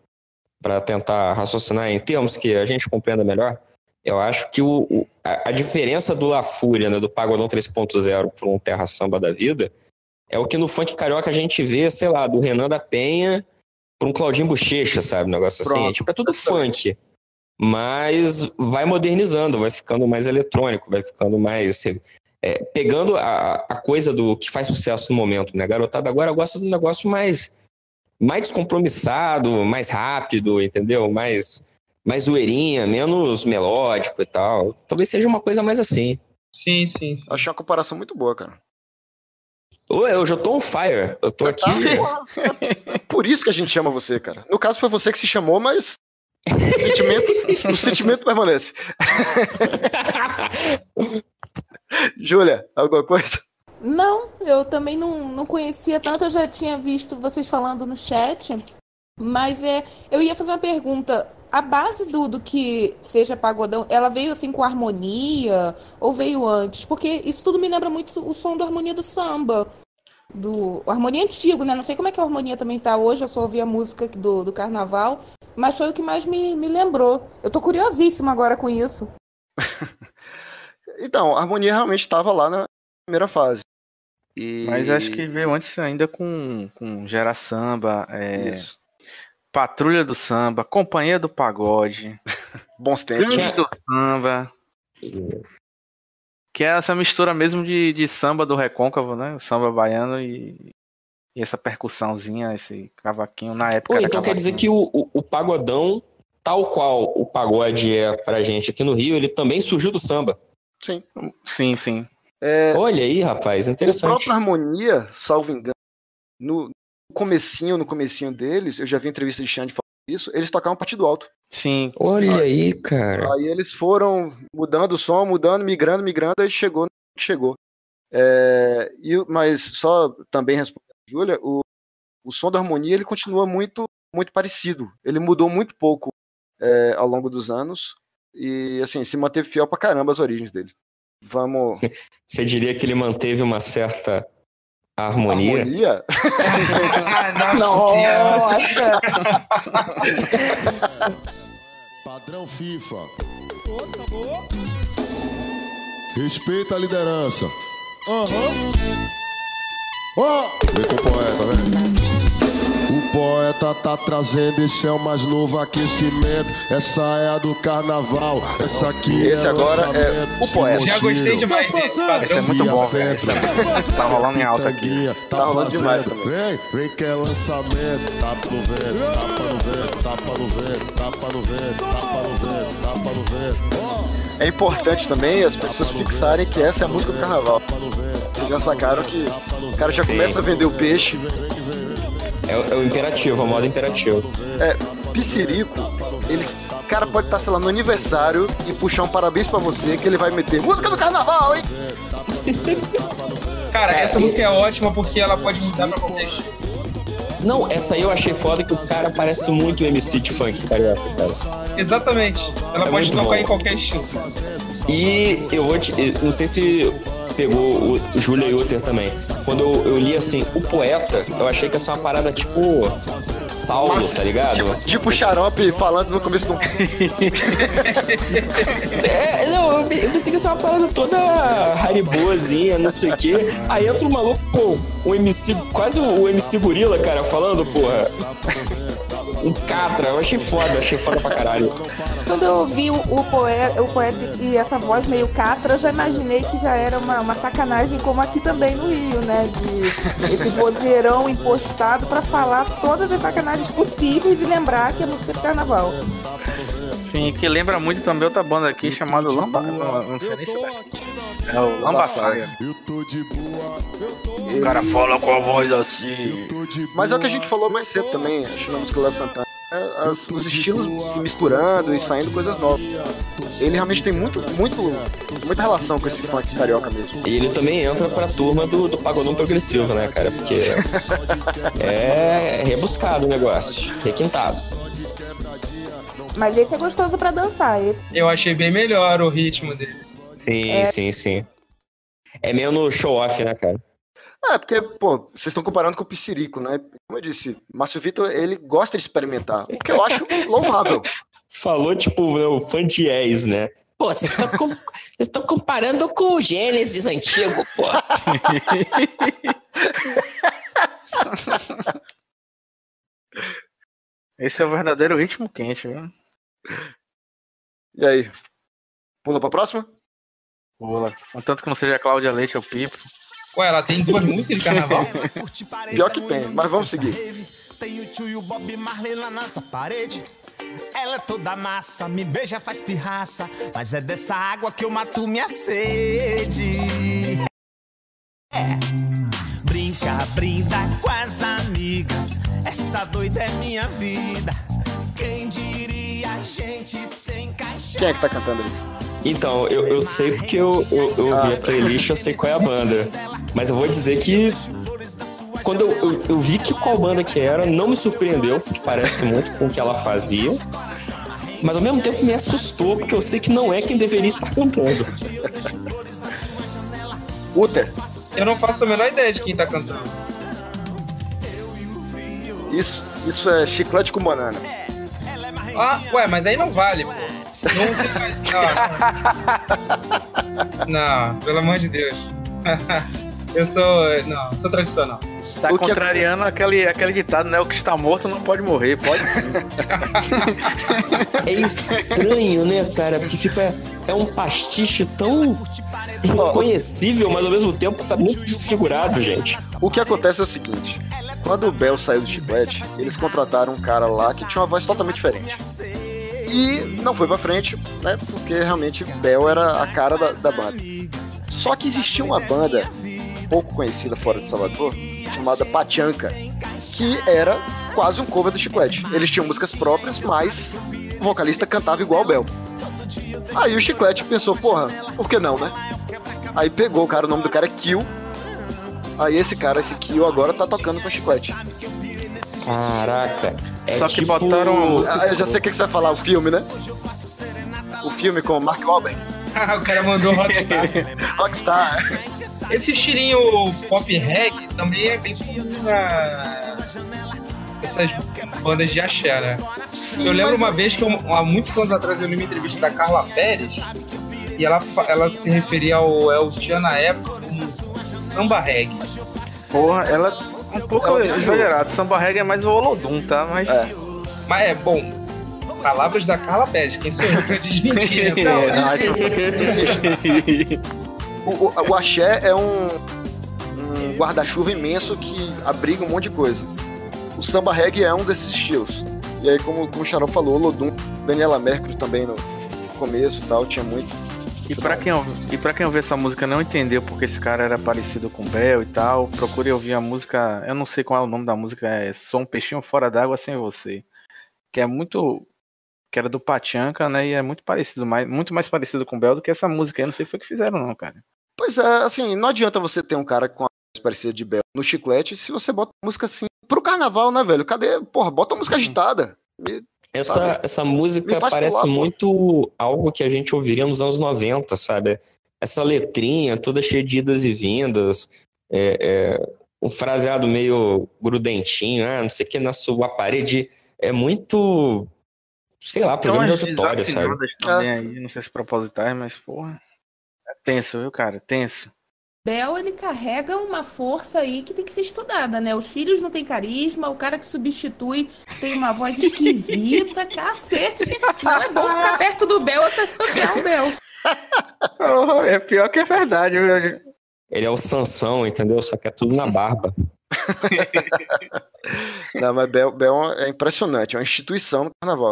pra tentar raciocinar em termos que a gente compreenda melhor, eu acho que o, o- a, a diferença do La Fúria, né, do Pagodão 3.0 para um Terra Samba da vida, é o que no funk carioca a gente vê, sei lá, do Renan da Penha pra um Claudinho Bochecha, sabe? Um negócio assim. Pronto. É, tipo, é tudo funk. Mas vai modernizando, vai ficando mais eletrônico, vai ficando mais. é, pegando a, a coisa do que faz sucesso no momento, né? A garotada agora gosta do negócio mais, mais descompromissado, mais rápido, entendeu? Mais, mais zoeirinha, menos melódico e tal. Talvez seja uma coisa mais assim. Sim, sim, sim. Achei uma comparação muito boa, cara. Ô, eu já tô on fire. Eu tô aqui. *laughs* Por isso que a gente chama você, cara. No caso foi você que se chamou, mas o sentimento, o sentimento permanece. *laughs* Júlia, alguma coisa? Não, eu também não, não conhecia tanto, eu já tinha visto vocês falando no chat. Mas é, eu ia fazer uma pergunta. a base do, do que seja pagodão, ela veio assim com harmonia ou veio antes? Porque isso tudo me lembra muito o som da harmonia do samba. Do harmonia antigo, né? Não sei como é que a harmonia também tá hoje, eu só ouvi a música do, do carnaval, mas foi o que mais me, me lembrou. Eu tô curiosíssima agora com isso. *laughs* Então, a harmonia realmente estava lá na primeira fase. E... Mas acho que veio antes ainda com, com Gera Samba, é, Isso. Patrulha do Samba, Companhia do Pagode, *laughs* Bons tempos. Gangue do Samba. Que é essa mistura mesmo de, de samba do recôncavo, né? O samba baiano e, e essa percussãozinha, esse cavaquinho na época. Pô, era então quer dizer que o, o, o pagodão, tal qual o pagode é pra gente aqui no Rio, ele também surgiu do samba. Sim. Sim, sim. É, Olha aí, rapaz, interessante. próprio Harmonia, salvo engano, no comecinho, no comecinho deles, eu já vi entrevista de Xande falando isso, eles tocavam partido alto. Sim. Olha aí, cara. Aí eles foram mudando o som, mudando, migrando, migrando, aí chegou no que chegou. É, e, mas só também respondendo a Júlia, o, o som da harmonia ele continua muito, muito parecido. Ele mudou muito pouco é, ao longo dos anos e assim se manteve fiel pra caramba às origens dele. Vamos. Você diria que ele manteve uma certa harmonia? Harmonia? *laughs* Nossa! Padrão FIFA. Respeita a liderança. Aham. Ó! Vem com o poeta, vem. O poeta tá trazendo esse é o mais novo aquecimento. Essa é a do carnaval. Essa aqui Esse é agora é lançamento. o poeta. Já gostei demais desse padrão. Esse é muito bom, velho. Tá rolando em alta aqui. Pitanguinha, Tá rolando demais também. Vem, vem que é lançamento. Tapa no vento, tapa no vento, tapa no vento, tapa no vento, tapa no vento, tapa no vento. É importante também as pessoas fixarem que essa é a música do carnaval. Vocês já sacaram que o cara já Sim. começa a vender o peixe. É, o- é o imperativo, a moda imperativo. É, Piscirico, ele, o cara pode estar, sei lá, no aniversário e puxar um parabéns pra você que ele vai meter música do carnaval, hein? *laughs* Cara, essa música é ótima porque ela pode mudar pra qualquer estilo. Não, essa aí eu achei foda que o cara parece muito o MC de funk, carioca, cara. Exatamente. Ela É pode tocar bom. em qualquer estilo. E eu vou te. Não sei se pegou o Julia e Uter também. Quando eu, eu li assim, o poeta, eu achei que ia ser uma parada tipo. Saulo, Massa. tá ligado? Tipo, tipo o xarope falando no começo do. *laughs* É, não, eu, eu pensei que ia ser uma parada toda hariboazinha, não sei o quê. Aí entra um maluco, pô, um MC, quase o MC Gorila, cara, falando, porra. Um catra, eu achei foda, achei foda pra caralho. Quando eu ouvi o, poeta, o poeta e essa voz meio catra, já imaginei que já era uma, uma sacanagem como aqui também no Rio, né? De esse vozeirão impostado pra falar todas as sacanagens possíveis e lembrar que é música de carnaval. Sim, que lembra muito também outra banda aqui chamada Lamba. Não, não sei nem se é daqui. É o Lamba Saga. eu tô de boa. O cara fala com a voz assim. Mas é o que a gente falou mais cedo também, acho na música do Santana. É, as- os estilos se misturando e saindo coisas novas. Ele realmente tem muito, muito, muita relação com esse funk carioca mesmo. E ele também entra pra turma do, do pagodão progressivo, né, cara? Porque é rebuscado o negócio, requintado. Mas esse é gostoso pra dançar. Esse Eu achei bem melhor o ritmo desse. Sim, É. sim, sim. É meio no show-off, né, cara? É, porque, pô, vocês estão comparando com o Piscirico, né? Como eu disse, Márcio Vitor, ele gosta de experimentar, o que eu acho *laughs* louvável. Falou, tipo, né, o fã de Yes, né? Pô, vocês estão com- vocês estão comparando com o Gênesis antigo, pô. *laughs* Esse é o verdadeiro ritmo quente, viu? E aí? Pula pra próxima? Pula. Contanto que não seja a Cláudia Leite ou Pipo. Ué, ela tem duas músicas de carnaval? *laughs* Pior que tem, mas vamos seguir. Tem o tio e o Bob Marley na nossa parede. Ela é toda massa, me beija, faz pirraça. Mas é dessa água que eu mato minha sede. É. Brinca, brinda com as amigas. Essa doida é minha vida. Quem é que tá cantando ali? Então, eu, eu sei porque eu, eu, eu ouvi a playlist, eu sei qual é a banda. Mas eu vou dizer que quando eu, eu, eu vi que qual banda que era, não me surpreendeu, porque parece muito com o que ela fazia. mas ao mesmo tempo me assustou, porque eu sei que não é quem deveria estar cantando. Uter, Eu não faço a menor ideia de quem tá cantando. isso, isso é chiclete com banana. Ah, ué, mas aí não vale, pô. Não, *laughs* não, pelo amor de Deus. *laughs* Eu sou. Não, sou tradicional. Tá O que é- contrariando aquele, aquele ditado, né? O que está morto não pode morrer. Pode sim. É estranho, né, cara? Porque fica. É um pastiche tão reconhecível, mas ao mesmo tempo tá muito desfigurado, gente. O que acontece é o seguinte: quando o Bel saiu do chiclete, eles contrataram um cara lá que tinha uma voz totalmente diferente. E não foi pra frente, né? Porque realmente Bel era a cara da, da banda. Só que existia uma banda pouco conhecida fora de Salvador, chamada Pachanca, que era quase um cover do chiclete. Eles tinham músicas próprias, mas o vocalista cantava igual o Bel. Aí o chiclete pensou, porra, por que não, né? Aí pegou o cara, o nome do cara é Kill. Aí esse cara, esse Kill, agora tá tocando com chiclete. Caraca. É Só que tipo... botaram Ah, eu já sei o que você vai falar, o filme, né? O filme com o Mark Wahlberg. *laughs* o cara mandou Rockstar. *laughs* Rockstar. Esse estilinho pop reggae também é bem comum na... essas bandas de axé, né? eu lembro mas- uma vez que eu- há muitos anos atrás eu li uma entrevista da Carla Pérez e ela, ela se referia ao El na época como samba reggae. Porra, ela é um pouco exagerado. Samba reggae é mais o Olodum, tá? Mas. Mas é bom. Palavras da Carla Pérez, quem sou eu pra *laughs* desmentir? né? Não, É, existe. O, o, o axé é um, um guarda-chuva imenso que abriga um monte de coisa. O samba reggae é um desses estilos. E aí, como, como o Charol falou, o Lodum, Daniela Mercury também no começo e tal, tinha muito. E pra, quem, e pra quem ouvir essa música e não entendeu porque esse cara era parecido com o Bel e tal, procure ouvir a música. Eu não sei qual é o nome da música, é Sou um Peixinho Fora d'Água Sem Você. Que é muito. Que era do Pachanca, né? E é muito parecido, mais, muito mais parecido com o Bel do que essa música aí. Não sei se foi o que fizeram, não, cara. Pois é, assim, não adianta você ter um cara com a voz parecida de Bel no chiclete se você bota música assim pro carnaval, né, velho? Cadê? Porra, bota música agitada. E- Essa, sabe? essa música parece pular, pô. muito algo que a gente ouviria nos anos 90, sabe? Essa letrinha toda cheia de idas e vindas, é, é, um fraseado meio grudentinho, ah, não sei o que, na sua parede. É muito, sei lá, Tem programa de auditório, sabe? também aí, não sei se propositais, mas, porra. É tenso, viu, cara? Tenso. Bel, ele carrega uma força aí que tem que ser estudada, né? Os filhos não têm carisma, o cara que substitui tem uma voz esquisita, *laughs* cacete. Não é bom ficar perto do Bel ou se associar ao Bel. Oh, é pior que é verdade, viu? Ele é o Sansão, entendeu? Só que é tudo na barba. *laughs* Não, mas Bel, Bel é impressionante, é uma instituição no carnaval.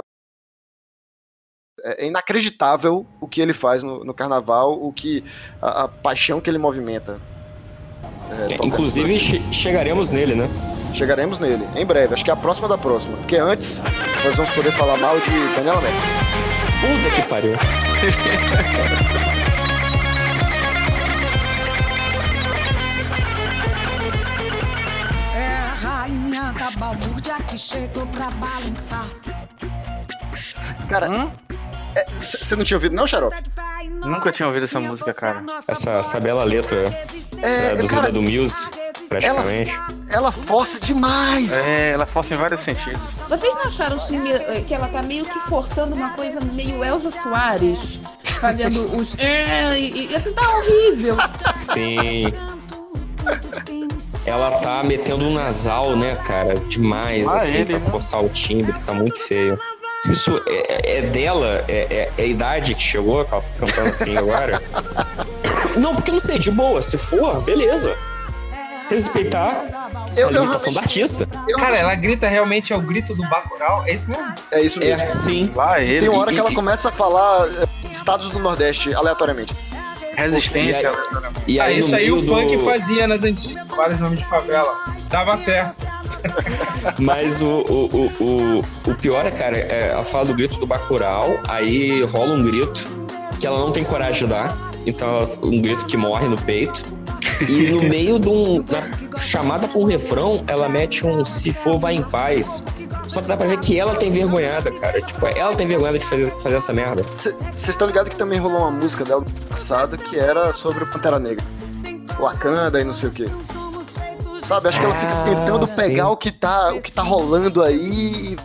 É é inacreditável o que ele faz no, no carnaval, o que a, a paixão que ele movimenta. É, É, inclusive, che- chegaremos nele, né? Chegaremos nele, em breve. Acho que é a próxima da próxima. Porque antes, nós vamos poder falar mal de Daniela Mercury. Puta que pariu. É a rainha da balbúrdia que chegou pra balançar. Cara, você não tinha ouvido, não, Xarope? Nunca tinha ouvido essa música, cara. Essa, essa bela letra É, traduzida cara, do Muse, praticamente. ela força demais. É, ela força em vários sentidos. Vocês não acharam assim, me- eh, que ela tá meio que forçando uma coisa meio Elza Soares? Fazendo os. É, E, e assim tá horrível. Sim. Ela tá metendo um nasal, né, cara? Demais, Ah, assim, ele, pra né? forçar o timbre, tá muito feio. Se isso é, é dela, é, é- é a idade que chegou, tá cantando assim agora? Não, porque eu não sei, de boa, se for, beleza. Respeitar Eu- a eu limitação do artista. Cara, ela grita realmente é o grito do Bacurau, é isso mesmo? É isso mesmo. É, sim. Lá ele. Tem uma hora E- que ela e- começa a falar é, estados do Nordeste, aleatoriamente. Resistência. E ah, aí, isso no aí meio o funk do... fazia nas antigas, vários nomes de favela. Dava certo. *laughs* Mas o, o, o, o, pior é, cara, é ela fala do grito do Bacurau, aí rola um grito que ela não tem coragem de dar, então ela- um grito que morre no peito. E no *laughs* meio de um. Na chamada pra um refrão, ela mete um Se for, vai em paz. Só que dá pra ver que ela tem vergonhada, cara. Tipo, ela tem vergonha de fazer, fazer essa merda. Vocês estão ligados que também rolou uma música dela no passado que era sobre o Pantera Negra. Wakanda e não sei o quê. Sabe, acho que ela fica Ah, tentando pegar sim. o que, tá, o que tá rolando aí e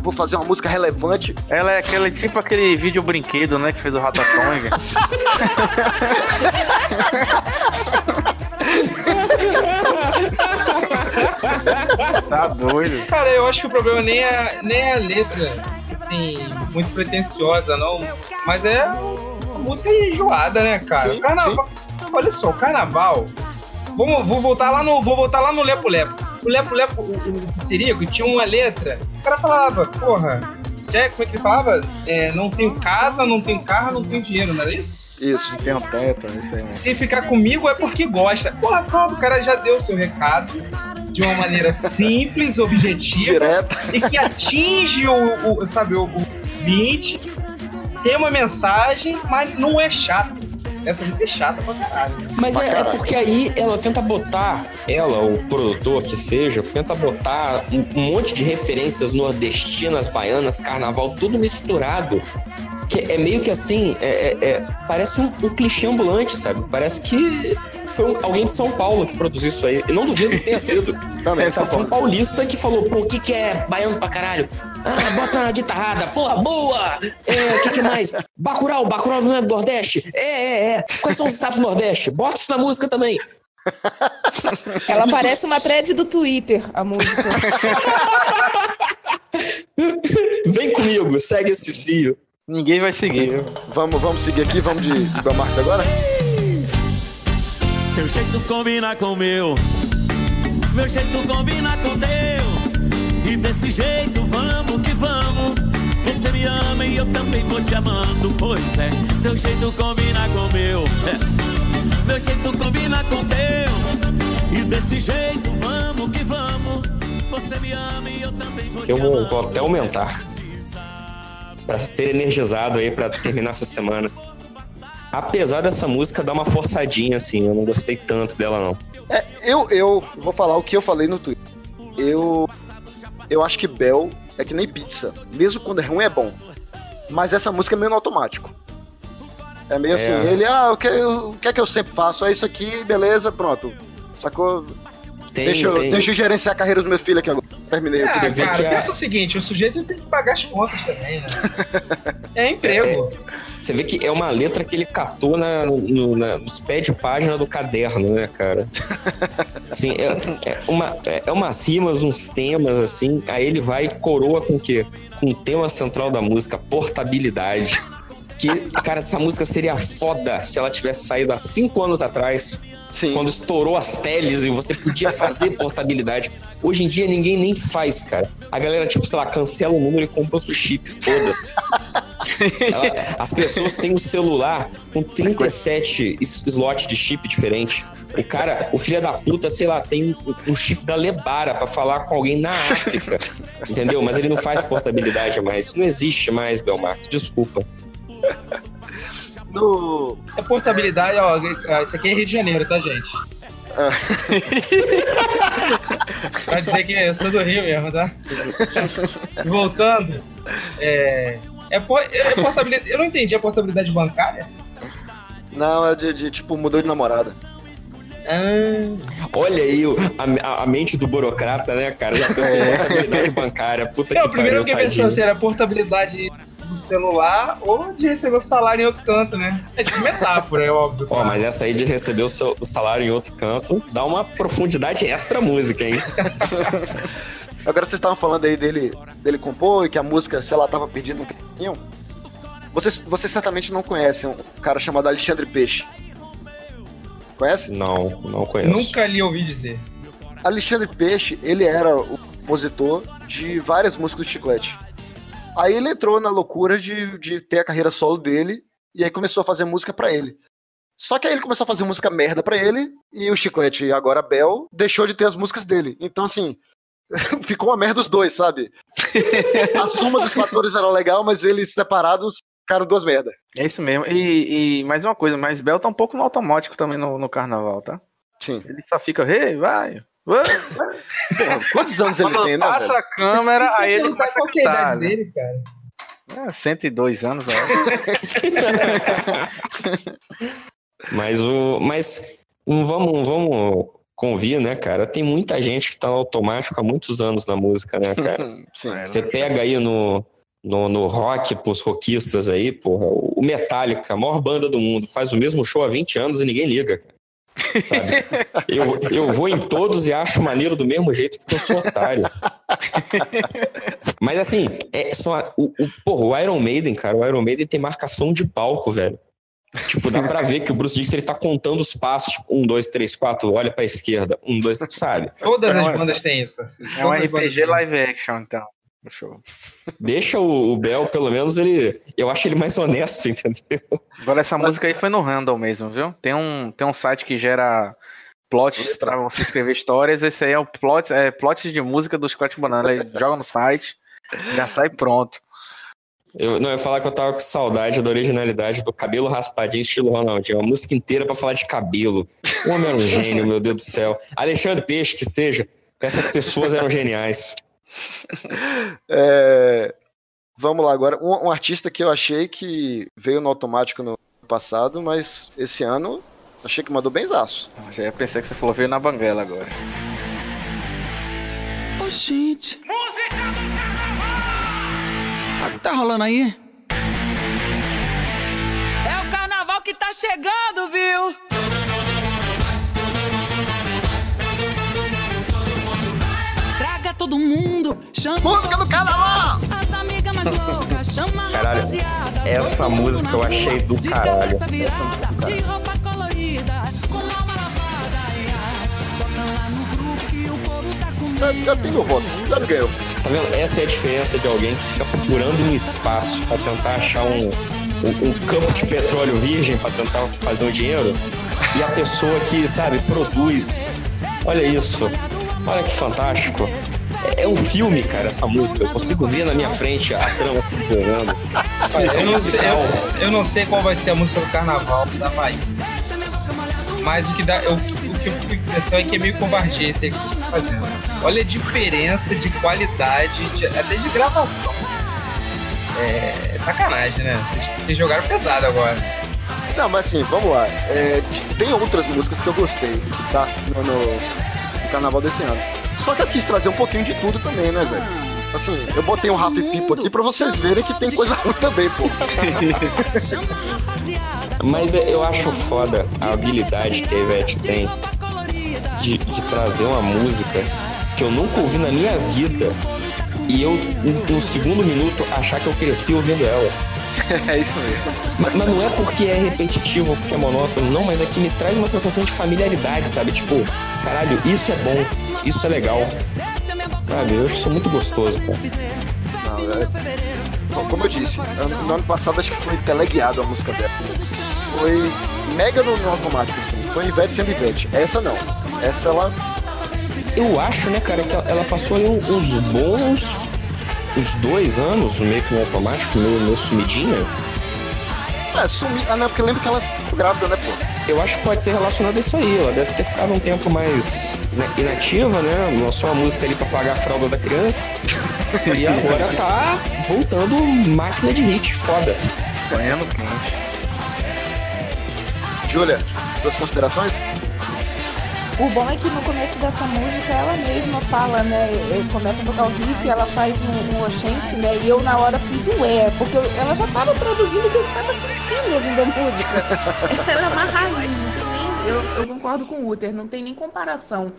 vou fazer uma música relevante. Ela é aquele tipo aquele vídeo brinquedo, né? Que fez o Ratatouille. *laughs* tá doido. Cara, eu acho que o problema nem é, nem é a letra, assim, muito pretensiosa, não. Mas é a música enjoada, né, cara? Sim, o carnaval. Olha só, o carnaval. Vamos, vou voltar lá no. Vou voltar lá no Lepo Lepo. O Lepo Lepo, o, o Pissirico, tinha uma letra. O cara falava, porra. Quer, como é que ele falava? É, não tenho casa, não tenho carro, não tenho dinheiro, não era isso? Isso. Tem um teto, é isso aí. Se ficar comigo é porque gosta. Porra, pronto, o cara já deu o seu recado de uma maneira simples, objetiva Direta. e que atinge o, o sabe, o, o 20, tem uma mensagem, mas não é chato. Essa música é chata pra caralho. Mas Pra é, é caralho. porque aí ela tenta botar, ela, o produtor que seja, tenta botar um, um monte de referências nordestinas, baianas, carnaval, tudo misturado. Que é meio que assim, é, é- é- parece um, um clichê ambulante, sabe? Parece que foi um- alguém de São Paulo que produziu isso aí. Eu não duvido que tenha sido. Também, É, sabe? Foi um paulista que falou, pô, o que, que é baiano pra caralho? Ah, bota uma guitarrada, porra, boa! É, o que, que mais? Bacurau, Bacurau não é do Nordeste? É, é, é. Quais são os estados do Nordeste? Bota isso na música também. Ela parece uma thread do Twitter, a música. Vem comigo, segue esse fio. Ninguém vai seguir, viu? Vamos, vamos seguir aqui, vamos de, de Bel Marques agora? Teu jeito combina com o meu, meu jeito combina com teu. E desse jeito eu também vou te amando, pois é. Teu jeito combina com o meu, é. meu jeito combina com teu. E desse jeito vamos que vamos. Você me ama e eu também vou te Eu vou, amando. vou até aumentar. Pra ser energizado aí pra terminar essa semana. Apesar dessa música dar uma forçadinha, assim, eu não gostei tanto dela, não. É, eu, eu vou falar o que eu falei no Twitter. Eu, eu acho que Bel é que nem pizza. Mesmo quando é ruim, é bom. Mas essa música é meio no automático. É meio É. assim, ele, ah, o que, o que é que eu sempre faço? É isso aqui, beleza, pronto. Sacou? Tem, deixa, eu, tem- deixa eu gerenciar a carreira dos meus filhos aqui agora. Terminei Ah, aqui. Você vê cara, que a- pensa o seguinte, o sujeito tem que pagar as contas também, né? *laughs* É emprego. Você vê que é uma letra que ele catou na, no- na- nos pés de página do caderno, né, cara? *laughs* Assim, é, é uma, é umas rimas, uns temas, assim, aí ele vai e coroa com o quê? O tema central da música, portabilidade. Que, cara, essa música seria foda se ela tivesse saído há cinco anos atrás, Sim. quando estourou as teles e você podia fazer portabilidade. Hoje em dia ninguém nem faz, cara. A galera, tipo, sei lá, cancela o número e compra outro chip, foda-se. As pessoas têm um celular com 37 is- slots de chip diferente. O cara, o filho da puta, sei lá, tem um, chip da Lebara pra falar com alguém na África. *laughs* Entendeu? Mas ele não faz portabilidade mais. Isso não existe mais, Belmarx. Desculpa. No, É portabilidade, ó. Isso aqui é Rio de Janeiro, tá, gente? Ah. pra dizer que eu sou do Rio mesmo, tá? Voltando, é. É, po- é portabilidade. Eu não entendi a portabilidade bancária. não, é de, de, tipo, mudou de namorada. Ah, Olha aí a, a mente do burocrata, né, cara? Já pensou em portabilidade bancária. Puta não, que primeiro eu pariu, fiquei pensando tadinho. se era portabilidade do celular ou de receber o salário em outro canto, né? É tipo metáfora, é óbvio. Ó, mas essa aí de receber o, seu, o salário em outro canto dá uma profundidade extra à música, hein? *laughs* Agora vocês estavam falando aí dele, dele compor e que a música, sei lá, tava perdida no caminho. Vocês, vocês certamente não conhecem um cara chamado Alexandre Peixe. Conhece? Não, não conheço. Nunca lhe ouvi dizer. Alexandre Peixe, ele era o compositor de várias músicas do Chiclete. Aí ele entrou na loucura de, de ter a carreira solo dele e aí começou a fazer música pra ele. Só que aí ele começou a fazer música merda pra ele e o Chiclete, agora Bel, deixou de ter as músicas dele. Então, assim, *laughs* ficou uma merda os dois, sabe? *laughs* A soma dos fatores era legal, mas eles separados ficaram duas merdas. É isso mesmo. E, e mais uma coisa, mas Bel tá um pouco no automático também no, no carnaval, tá? Sim. Ele só fica, hey, vai, Quantos anos ele Quando tem, né? passa velho? a câmera, aí ele tá começa a qual é a cantar. idade né? dele, cara? É, 102 anos, acho. *laughs* Mas o. Mas vamos, vamos convir, né, cara? Tem muita gente que tá no automático há muitos anos na música, né, cara? *laughs* Sim. Você pega aí no, no, no rock, pros rockistas aí, porra, o Metallica, a maior banda do mundo, faz o mesmo show há 20 anos e ninguém liga, cara. Sabe? *laughs* Eu, eu vou em todos e acho maneiro do mesmo jeito porque eu sou otário. Mas assim, é só o, o, porra, o Iron Maiden, cara, o Iron Maiden tem marcação de palco, velho. Tipo, dá pra ver que o Bruce Dixon ele tá contando os passos, tipo, um, dois, três, quatro, olha pra esquerda, um, dois, sabe? Todas É as um- bandas têm isso. Tarcísio. É um RPG live action, então. Show. Deixa o, o Bel, pelo menos ele. Eu acho ele mais honesto, *laughs* entendeu? Agora essa música aí foi no Randall mesmo, viu? Tem um, tem um site que gera plots pra você escrever histórias. Esse aí é o plot, é plot de música do Scott Banana. Ele joga no site, já sai pronto. Eu, não, eu ia falar que eu tava com saudade da originalidade do cabelo raspadinho estilo Ronaldinho. Uma música inteira pra falar de cabelo. O homem era um gênio, meu Deus do céu. Alexandre Peixe, que seja. Essas pessoas eram geniais. *laughs* É, Vamos lá agora. Um, um artista que eu achei que veio no automático no passado, mas esse ano achei que mandou benzaço. Já ia pensar que você falou veio na banguela agora. Ô, gente. O que tá rolando aí? É o carnaval que tá chegando, viu? Todo mundo, chama Música do carnaval! as amigas mais loucas, chama a Caralho, rapaziada. essa música eu achei do caralho. virada, De roupa colorida, com alma lavada. Bota lá no grupo que o povo tá com Já, já tem meu voto, já ganhou. Tá vendo? Essa é a diferença de alguém que fica procurando um espaço pra tentar achar um, um, um campo de petróleo virgem pra tentar fazer um dinheiro. E a pessoa que, sabe, produz. Olha isso. Olha que fantástico. É, um filme, cara, essa música. Eu consigo ver na minha frente a trama se desenvolvendo. Eu não, sei, eu, eu não sei qual vai ser a música do carnaval da Bahia. Mas o que dá. Eu, o que eu fico impressão é que é meio covardia isso aí que vocês estão fazendo. Olha a diferença de qualidade, de- até de gravação. É, é sacanagem, né? Vocês, vocês jogaram pesado agora. Não, mas assim, vamos lá. É, tem outras músicas que eu gostei, tá? No, no- no carnaval desse ano. Só que eu quis trazer um pouquinho de tudo também, né, velho? Assim, eu botei um Rafa Pipo aqui pra vocês verem que tem coisa ruim também, pô. Mas é- eu acho foda a habilidade que a Ivete tem de, de trazer uma música que eu nunca ouvi na minha vida e eu, no, no segundo minuto, achar que eu cresci ouvindo ela. É isso mesmo. Mas, mas não é porque é repetitivo, porque é monótono, não, mas é que me traz uma sensação de familiaridade, sabe? Tipo, caralho, isso é bom, isso é legal. Sabe? Eu acho isso muito gostoso, pô. Não, é- Bom, como eu disse, ano- no ano passado acho que foi teleguiado a música dela. Foi mega no, no automático, assim. Foi Ivete sendo Ivete. Essa não. Essa ela. Eu acho, né, cara, que ela- ela passou aí um- uns bons. Uns dois anos, meio que no automático, meio, meio sumidinha. É, sumi. Ah, não, porque lembra que ela ficou grávida, né, pô? Eu acho que pode ser relacionado a isso aí. Ela deve ter ficado um tempo mais inativa, né? Lançou uma música ali pra pagar a fralda da criança. *laughs* e agora tá voltando máquina de hit, foda. Banhando quente. Júlia, suas considerações? O bom é que no começo dessa música ela mesma fala, né? Começa a tocar o riff, ela faz um, um oxente, né? E eu na hora fiz o é, porque eu- ela já tava traduzindo o que eu estava sentindo ouvindo a música. *laughs* ela é uma raiz, não tem nem. Eu, eu concordo com o Uther, não tem nem comparação.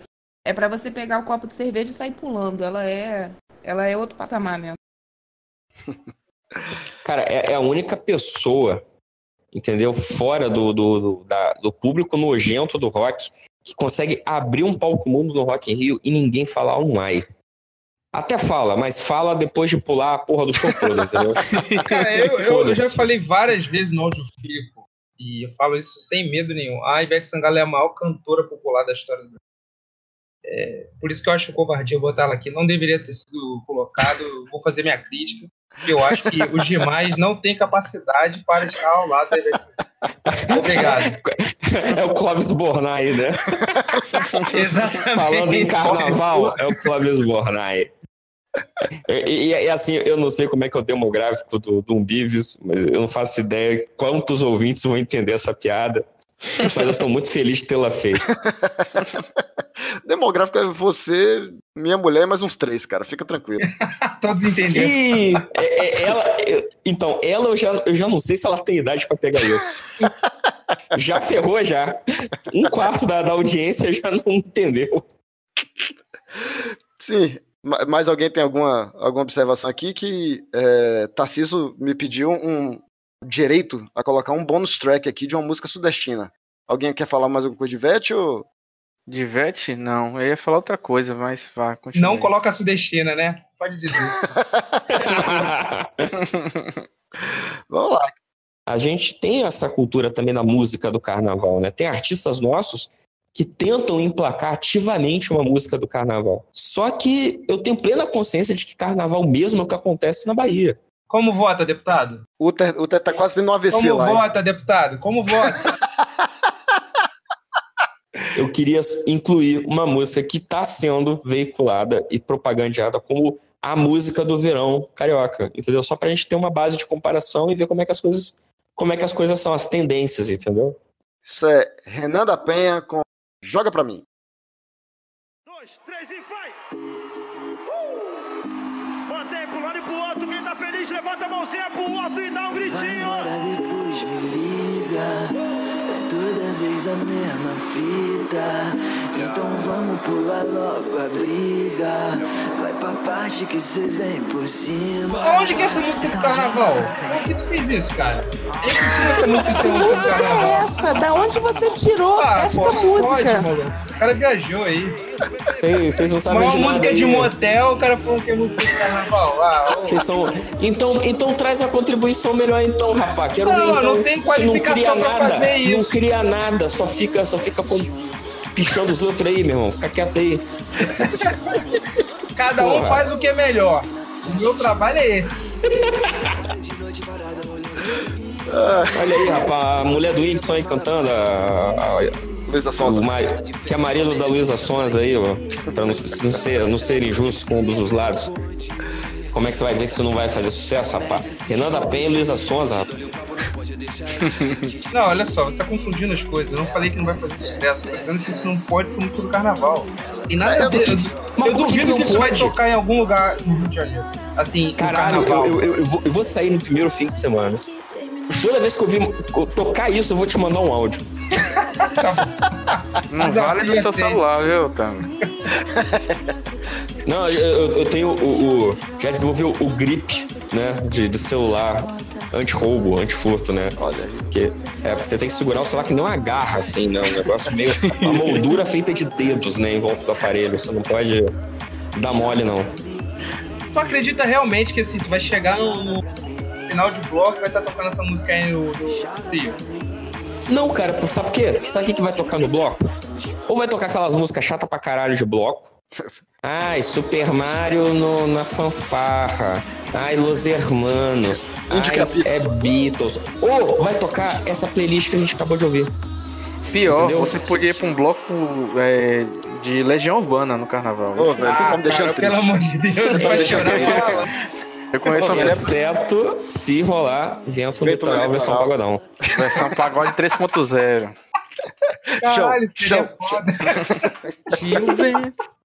É pra você pegar o copo de cerveja e sair pulando. Ela é. Ela é outro patamar mesmo. *laughs* Cara, é, é a única pessoa, entendeu? Fora do, do, do, da- do público nojento do rock que consegue abrir um palco mundo no Rock in Rio e ninguém falar um ai. Até fala, mas fala depois de pular a porra do show todo, entendeu? *laughs* Cara, eu, eu- eu já falei várias vezes no áudio filho, pô, e eu falo isso sem medo nenhum. A Ivete Sangalo é a maior cantora popular da história do Brasil. É, por isso que eu acho covardia botar ela aqui. Não deveria ter sido colocado. Vou fazer minha crítica. que eu acho que os demais não têm capacidade para estar ao lado da Ivete Sangalo. Obrigado. É o Clóvis Bornai, né? Exatamente. Falando em carnaval, é o Clóvis Bornai. E, e- e, assim, eu não sei como é que é o demográfico do, do Umbives, mas eu não faço ideia quantos ouvintes vão entender essa piada. *laughs* Mas eu tô muito feliz de tê-la feito. *laughs* Demográfico é você, minha mulher e mais uns três, cara. Fica tranquilo. *laughs* Todos entenderam. E é- é- ela, então, ela eu já, eu já não sei se ela tem idade pra pegar isso. Já ferrou já. Um quarto da, da audiência já não entendeu. Sim. ma- Mais alguém tem alguma, alguma observação aqui que é, Tarciso me pediu um direito a colocar um bônus track aqui de uma música sudestina. Alguém quer falar mais alguma coisa de Ivete ou... De Ivete? Não, eu ia falar outra coisa, mas vá, continua. Não coloca a sudestina, né? Pode dizer. *laughs* Vamos lá. A gente tem essa cultura também na música do carnaval, né? Tem artistas nossos que tentam emplacar ativamente uma música do carnaval. Só que eu tenho plena consciência de que carnaval mesmo é o que acontece na Bahia. Como vota, deputado? O o Té tá quase tendo um AVC Como lá. hein? vota, deputado? Como vota? *laughs* Eu queria incluir uma música que está sendo veiculada e propagandeada como a música do verão carioca, entendeu? Só pra gente ter uma base de comparação e ver como é que as coisas, como é que as coisas são, as tendências, entendeu? Isso é Renan da Penha com Joga Pra Mim. Mantém feliz, levanta a mãozinha pro outro e dá um gritinho. depois me liga. É toda vez a mesma fita. Então vamos pular logo a briga. Pra parte que cê vem por cima. Aonde que é essa música do carnaval? Como que tu fez isso, cara? Eu ensino essa música Que música é essa? Da onde você tirou esta pô, música? Pode. O cara viajou aí. Vocês vocês não sabem Uma de nada. música de motel, o cara falou que é música de carnaval. Ah, são... então, então traz a contribuição melhor então, rapaz. Quero Não, ver então. não tem que não cria qualificação pra nada. fazer Não isso. cria nada, só fica, só fica com... pichando os outros aí, meu irmão. Fica quieto aí. *laughs* Cada um Porra. faz o que é melhor. O meu trabalho é esse. Olha aí, rapaz, a mulher do Whindersson aí cantando. A, a, Luísa Sonza. o mari- que é marido da Luísa Sonza aí, ó. Pra não, não ser, não ser injusto com um dos lados. Como é que você vai dizer que isso não vai fazer sucesso, rapaz? Renan da Penha e Luísa Sonza, rapaz. *laughs* Não, olha só, você tá confundindo as coisas. Eu não falei que não vai fazer sucesso. Tô dizendo que isso não pode ser música do carnaval. Tem nada a ver. Eu, Mas eu que duvido que isso vai pode? tocar em algum lugar no Rio de Janeiro. Assim, no Caralho, carnaval. eu, eu, eu vou, eu vou sair no primeiro fim de semana. Toda vez que eu vi tocar isso, eu vou te mandar um áudio. *laughs* Não vale do seu celular, viu, Tami? *laughs* Não, eu, eu- tenho o, o- Já desenvolvi o, o grip, né? De, de celular anti-roubo, anti-furto, né? Olha aí. Porque, é, porque você tem que segurar o celular que nem uma garra, assim, né? Um negócio meio. Uma moldura feita de dedos, né? Em volta do aparelho. Você não pode dar mole, não. Tu acredita realmente que assim, tu vai chegar no, no final de bloco e vai estar tocando essa música aí no, no Rio? Não, cara, por- sabe por quê? Sabe o que que vai tocar no bloco? Ou vai tocar aquelas músicas chatas pra caralho de bloco. *laughs* Ai, Super Mario no- na fanfarra. Ai, Los Hermanos. Ai, é Beatles. Ou vai tocar essa playlist que a gente acabou de ouvir. Pior, Entendeu? você podia ir pra um bloco é, de Legião Urbana no carnaval. Ô, velho, você tá me deixando Cara, pelo triste. amor de Deus, Tá vai deixando. Eu conheço uma Exceto se rolar Vento no Vento Litoral versão pagodão. versão pagode 3.0. Caralho, Show, show. foda. *laughs* E o vento.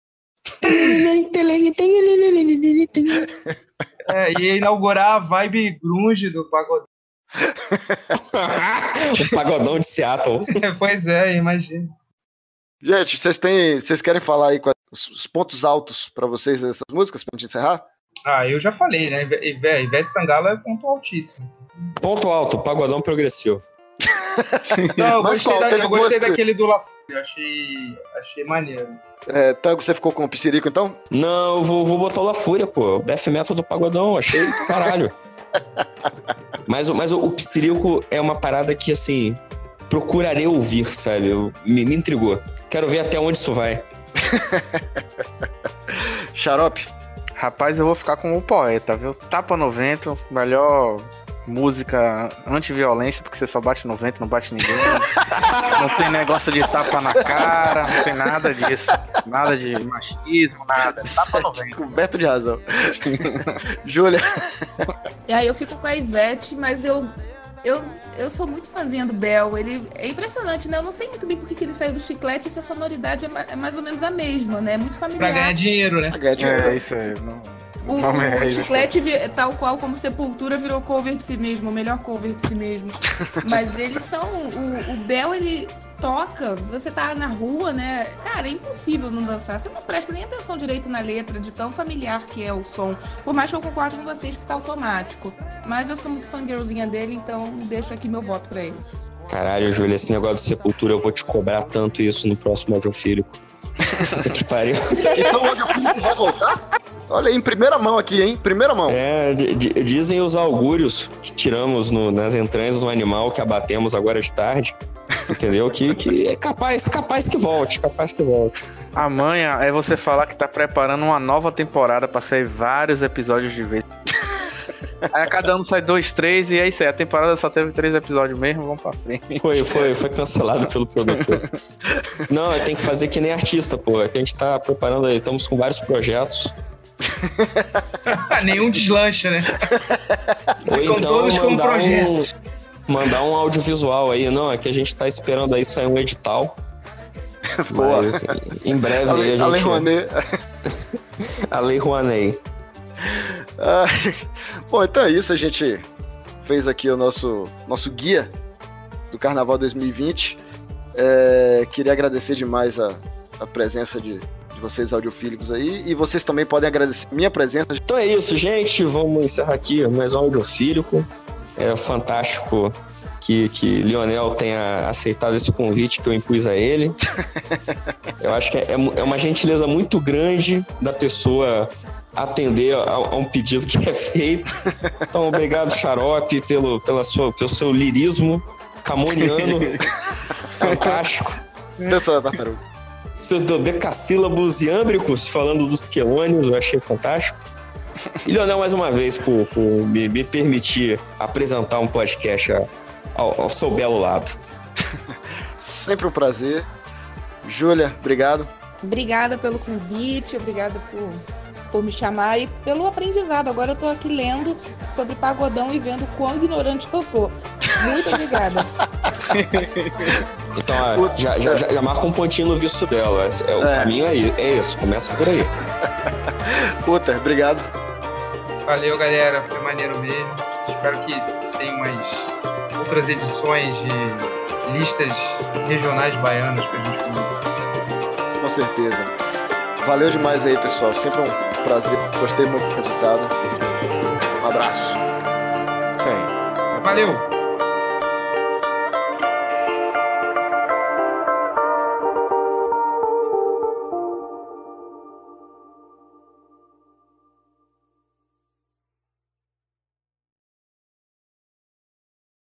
É, ia inaugurar a vibe grunge do pagodão. *laughs* o pagodão de Seattle. pois é, imagina. Gente, vocês têm. Vocês querem falar aí quais os os pontos altos pra vocês dessas músicas pra gente encerrar? Ah, eu já falei, né? Ive- Ive- Ivete Sangalo é ponto altíssimo. Ponto alto, pagodão progressivo. Não, eu Mas gostei, qual? da- eu gostei que- daquele do La Fúria, achei, achei maneiro. É, Tango, você ficou com o Psirico então? Não, eu vou, vou botar o La Fúria, pô. O Death Metal do Pagodão, achei caralho. *laughs* mas o- mas o, o Psirico é uma parada que, assim, procurarei ouvir, sabe? Eu- me, me intrigou. Quero ver até onde isso vai. *laughs* Xarope. Rapaz, eu vou ficar com o poeta, viu? Tapa no vento, melhor música anti-violência, porque você só bate no vento, não bate ninguém. *laughs* não tem negócio de tapa na cara, não tem nada disso. Nada de machismo, nada. Tapa no *laughs* vento. Coberto de razão. *laughs* Júlia. E aí eu fico com a Ivete, mas eu. Eu, eu sou muito fãzinha do Bel. Ele é impressionante, né? Eu não sei muito bem por que que ele saiu do chiclete e se a sonoridade é, ma- é mais ou menos a mesma, né? É muito familiar. Pra ganhar dinheiro, né? Pra ganhar dinheiro. É isso aí. Não, O, o é chiclete, tal qual como Sepultura, virou cover de si mesmo, o melhor cover de si mesmo. *laughs* Mas eles são. O, o Bel, ele toca, você tá na rua, né? Cara, é impossível não dançar. Você não presta nem atenção direito na letra, de tão familiar que é o som. Por mais que eu concorde com vocês que tá automático. Mas eu sou muito fangirlzinha dele, então deixo aqui meu voto pra ele. Caralho, Júlia, esse negócio de sepultura, eu vou te cobrar tanto isso no próximo audiofílico. *laughs* Puta que pariu. Então o audiofílico vai voltar? Olha aí, em primeira mão aqui, hein? Primeira mão. É, di- di- dizem os augúrios que tiramos no- nas entranhas do animal que abatemos agora de tarde. Entendeu? Que, que é capaz, capaz que volte, capaz que volte. A manha é você falar que tá preparando uma nova temporada pra sair vários episódios de vez. Aí a cada ano sai dois, três, e é isso aí. A temporada só teve três episódios mesmo, vamos pra frente. Foi, foi, foi cancelado pelo produtor. *laughs* Não, tem que fazer que nem artista, pô. A gente tá preparando aí, estamos com vários projetos. Nenhum deslancha, né? Ou Ficam então todos com mandar um, projetos. mandar um audiovisual aí. Não, é que a gente tá esperando aí sair um edital. *laughs* Boa. Mas em breve A aí Lei- a a Lei gente... Rouanet. *laughs* A Lei Rouanet. Ai, Bom, então é isso. A gente fez aqui o nosso, nosso guia do Carnaval 2020. É, queria agradecer demais a, a presença de, de vocês audiofílicos aí. E vocês também podem agradecer minha presença. Então é isso, gente. Vamos encerrar aqui mais um audiofílico. É fantástico que, que Lionel tenha aceitado esse convite que eu impus a ele. *laughs* Eu acho que é, é uma gentileza muito grande da pessoa atender a, a um pedido que é feito. Então, obrigado, Xarope, pelo, pela sua, pelo seu lirismo *laughs* camoniano. Fantástico. Dança da tartaruga. Seus dodecassílabos e âmbricos falando dos quelônios, eu achei fantástico. E Leonel, mais uma vez, por, por me, me permitir apresentar um podcast ao, ao seu belo lado. Sempre um prazer. Júlia, obrigado. Obrigada pelo convite, obrigada por, por me chamar e pelo aprendizado. Agora eu tô aqui lendo sobre pagodão e vendo quão ignorante eu sou. Muito obrigada. *laughs* Então, ó, já, já, já, já marca um pontinho no visto dela. É, o É. caminho aí, é esse, começa por aí. *laughs* Puta, obrigado. Valeu, galera. Foi maneiro mesmo. Espero que tenha umas outras edições de listas regionais baianas pra gente comentar. Com certeza. Valeu demais aí, pessoal. Sempre um prazer. Gostei muito do resultado. Um abraço. Isso aí. Valeu!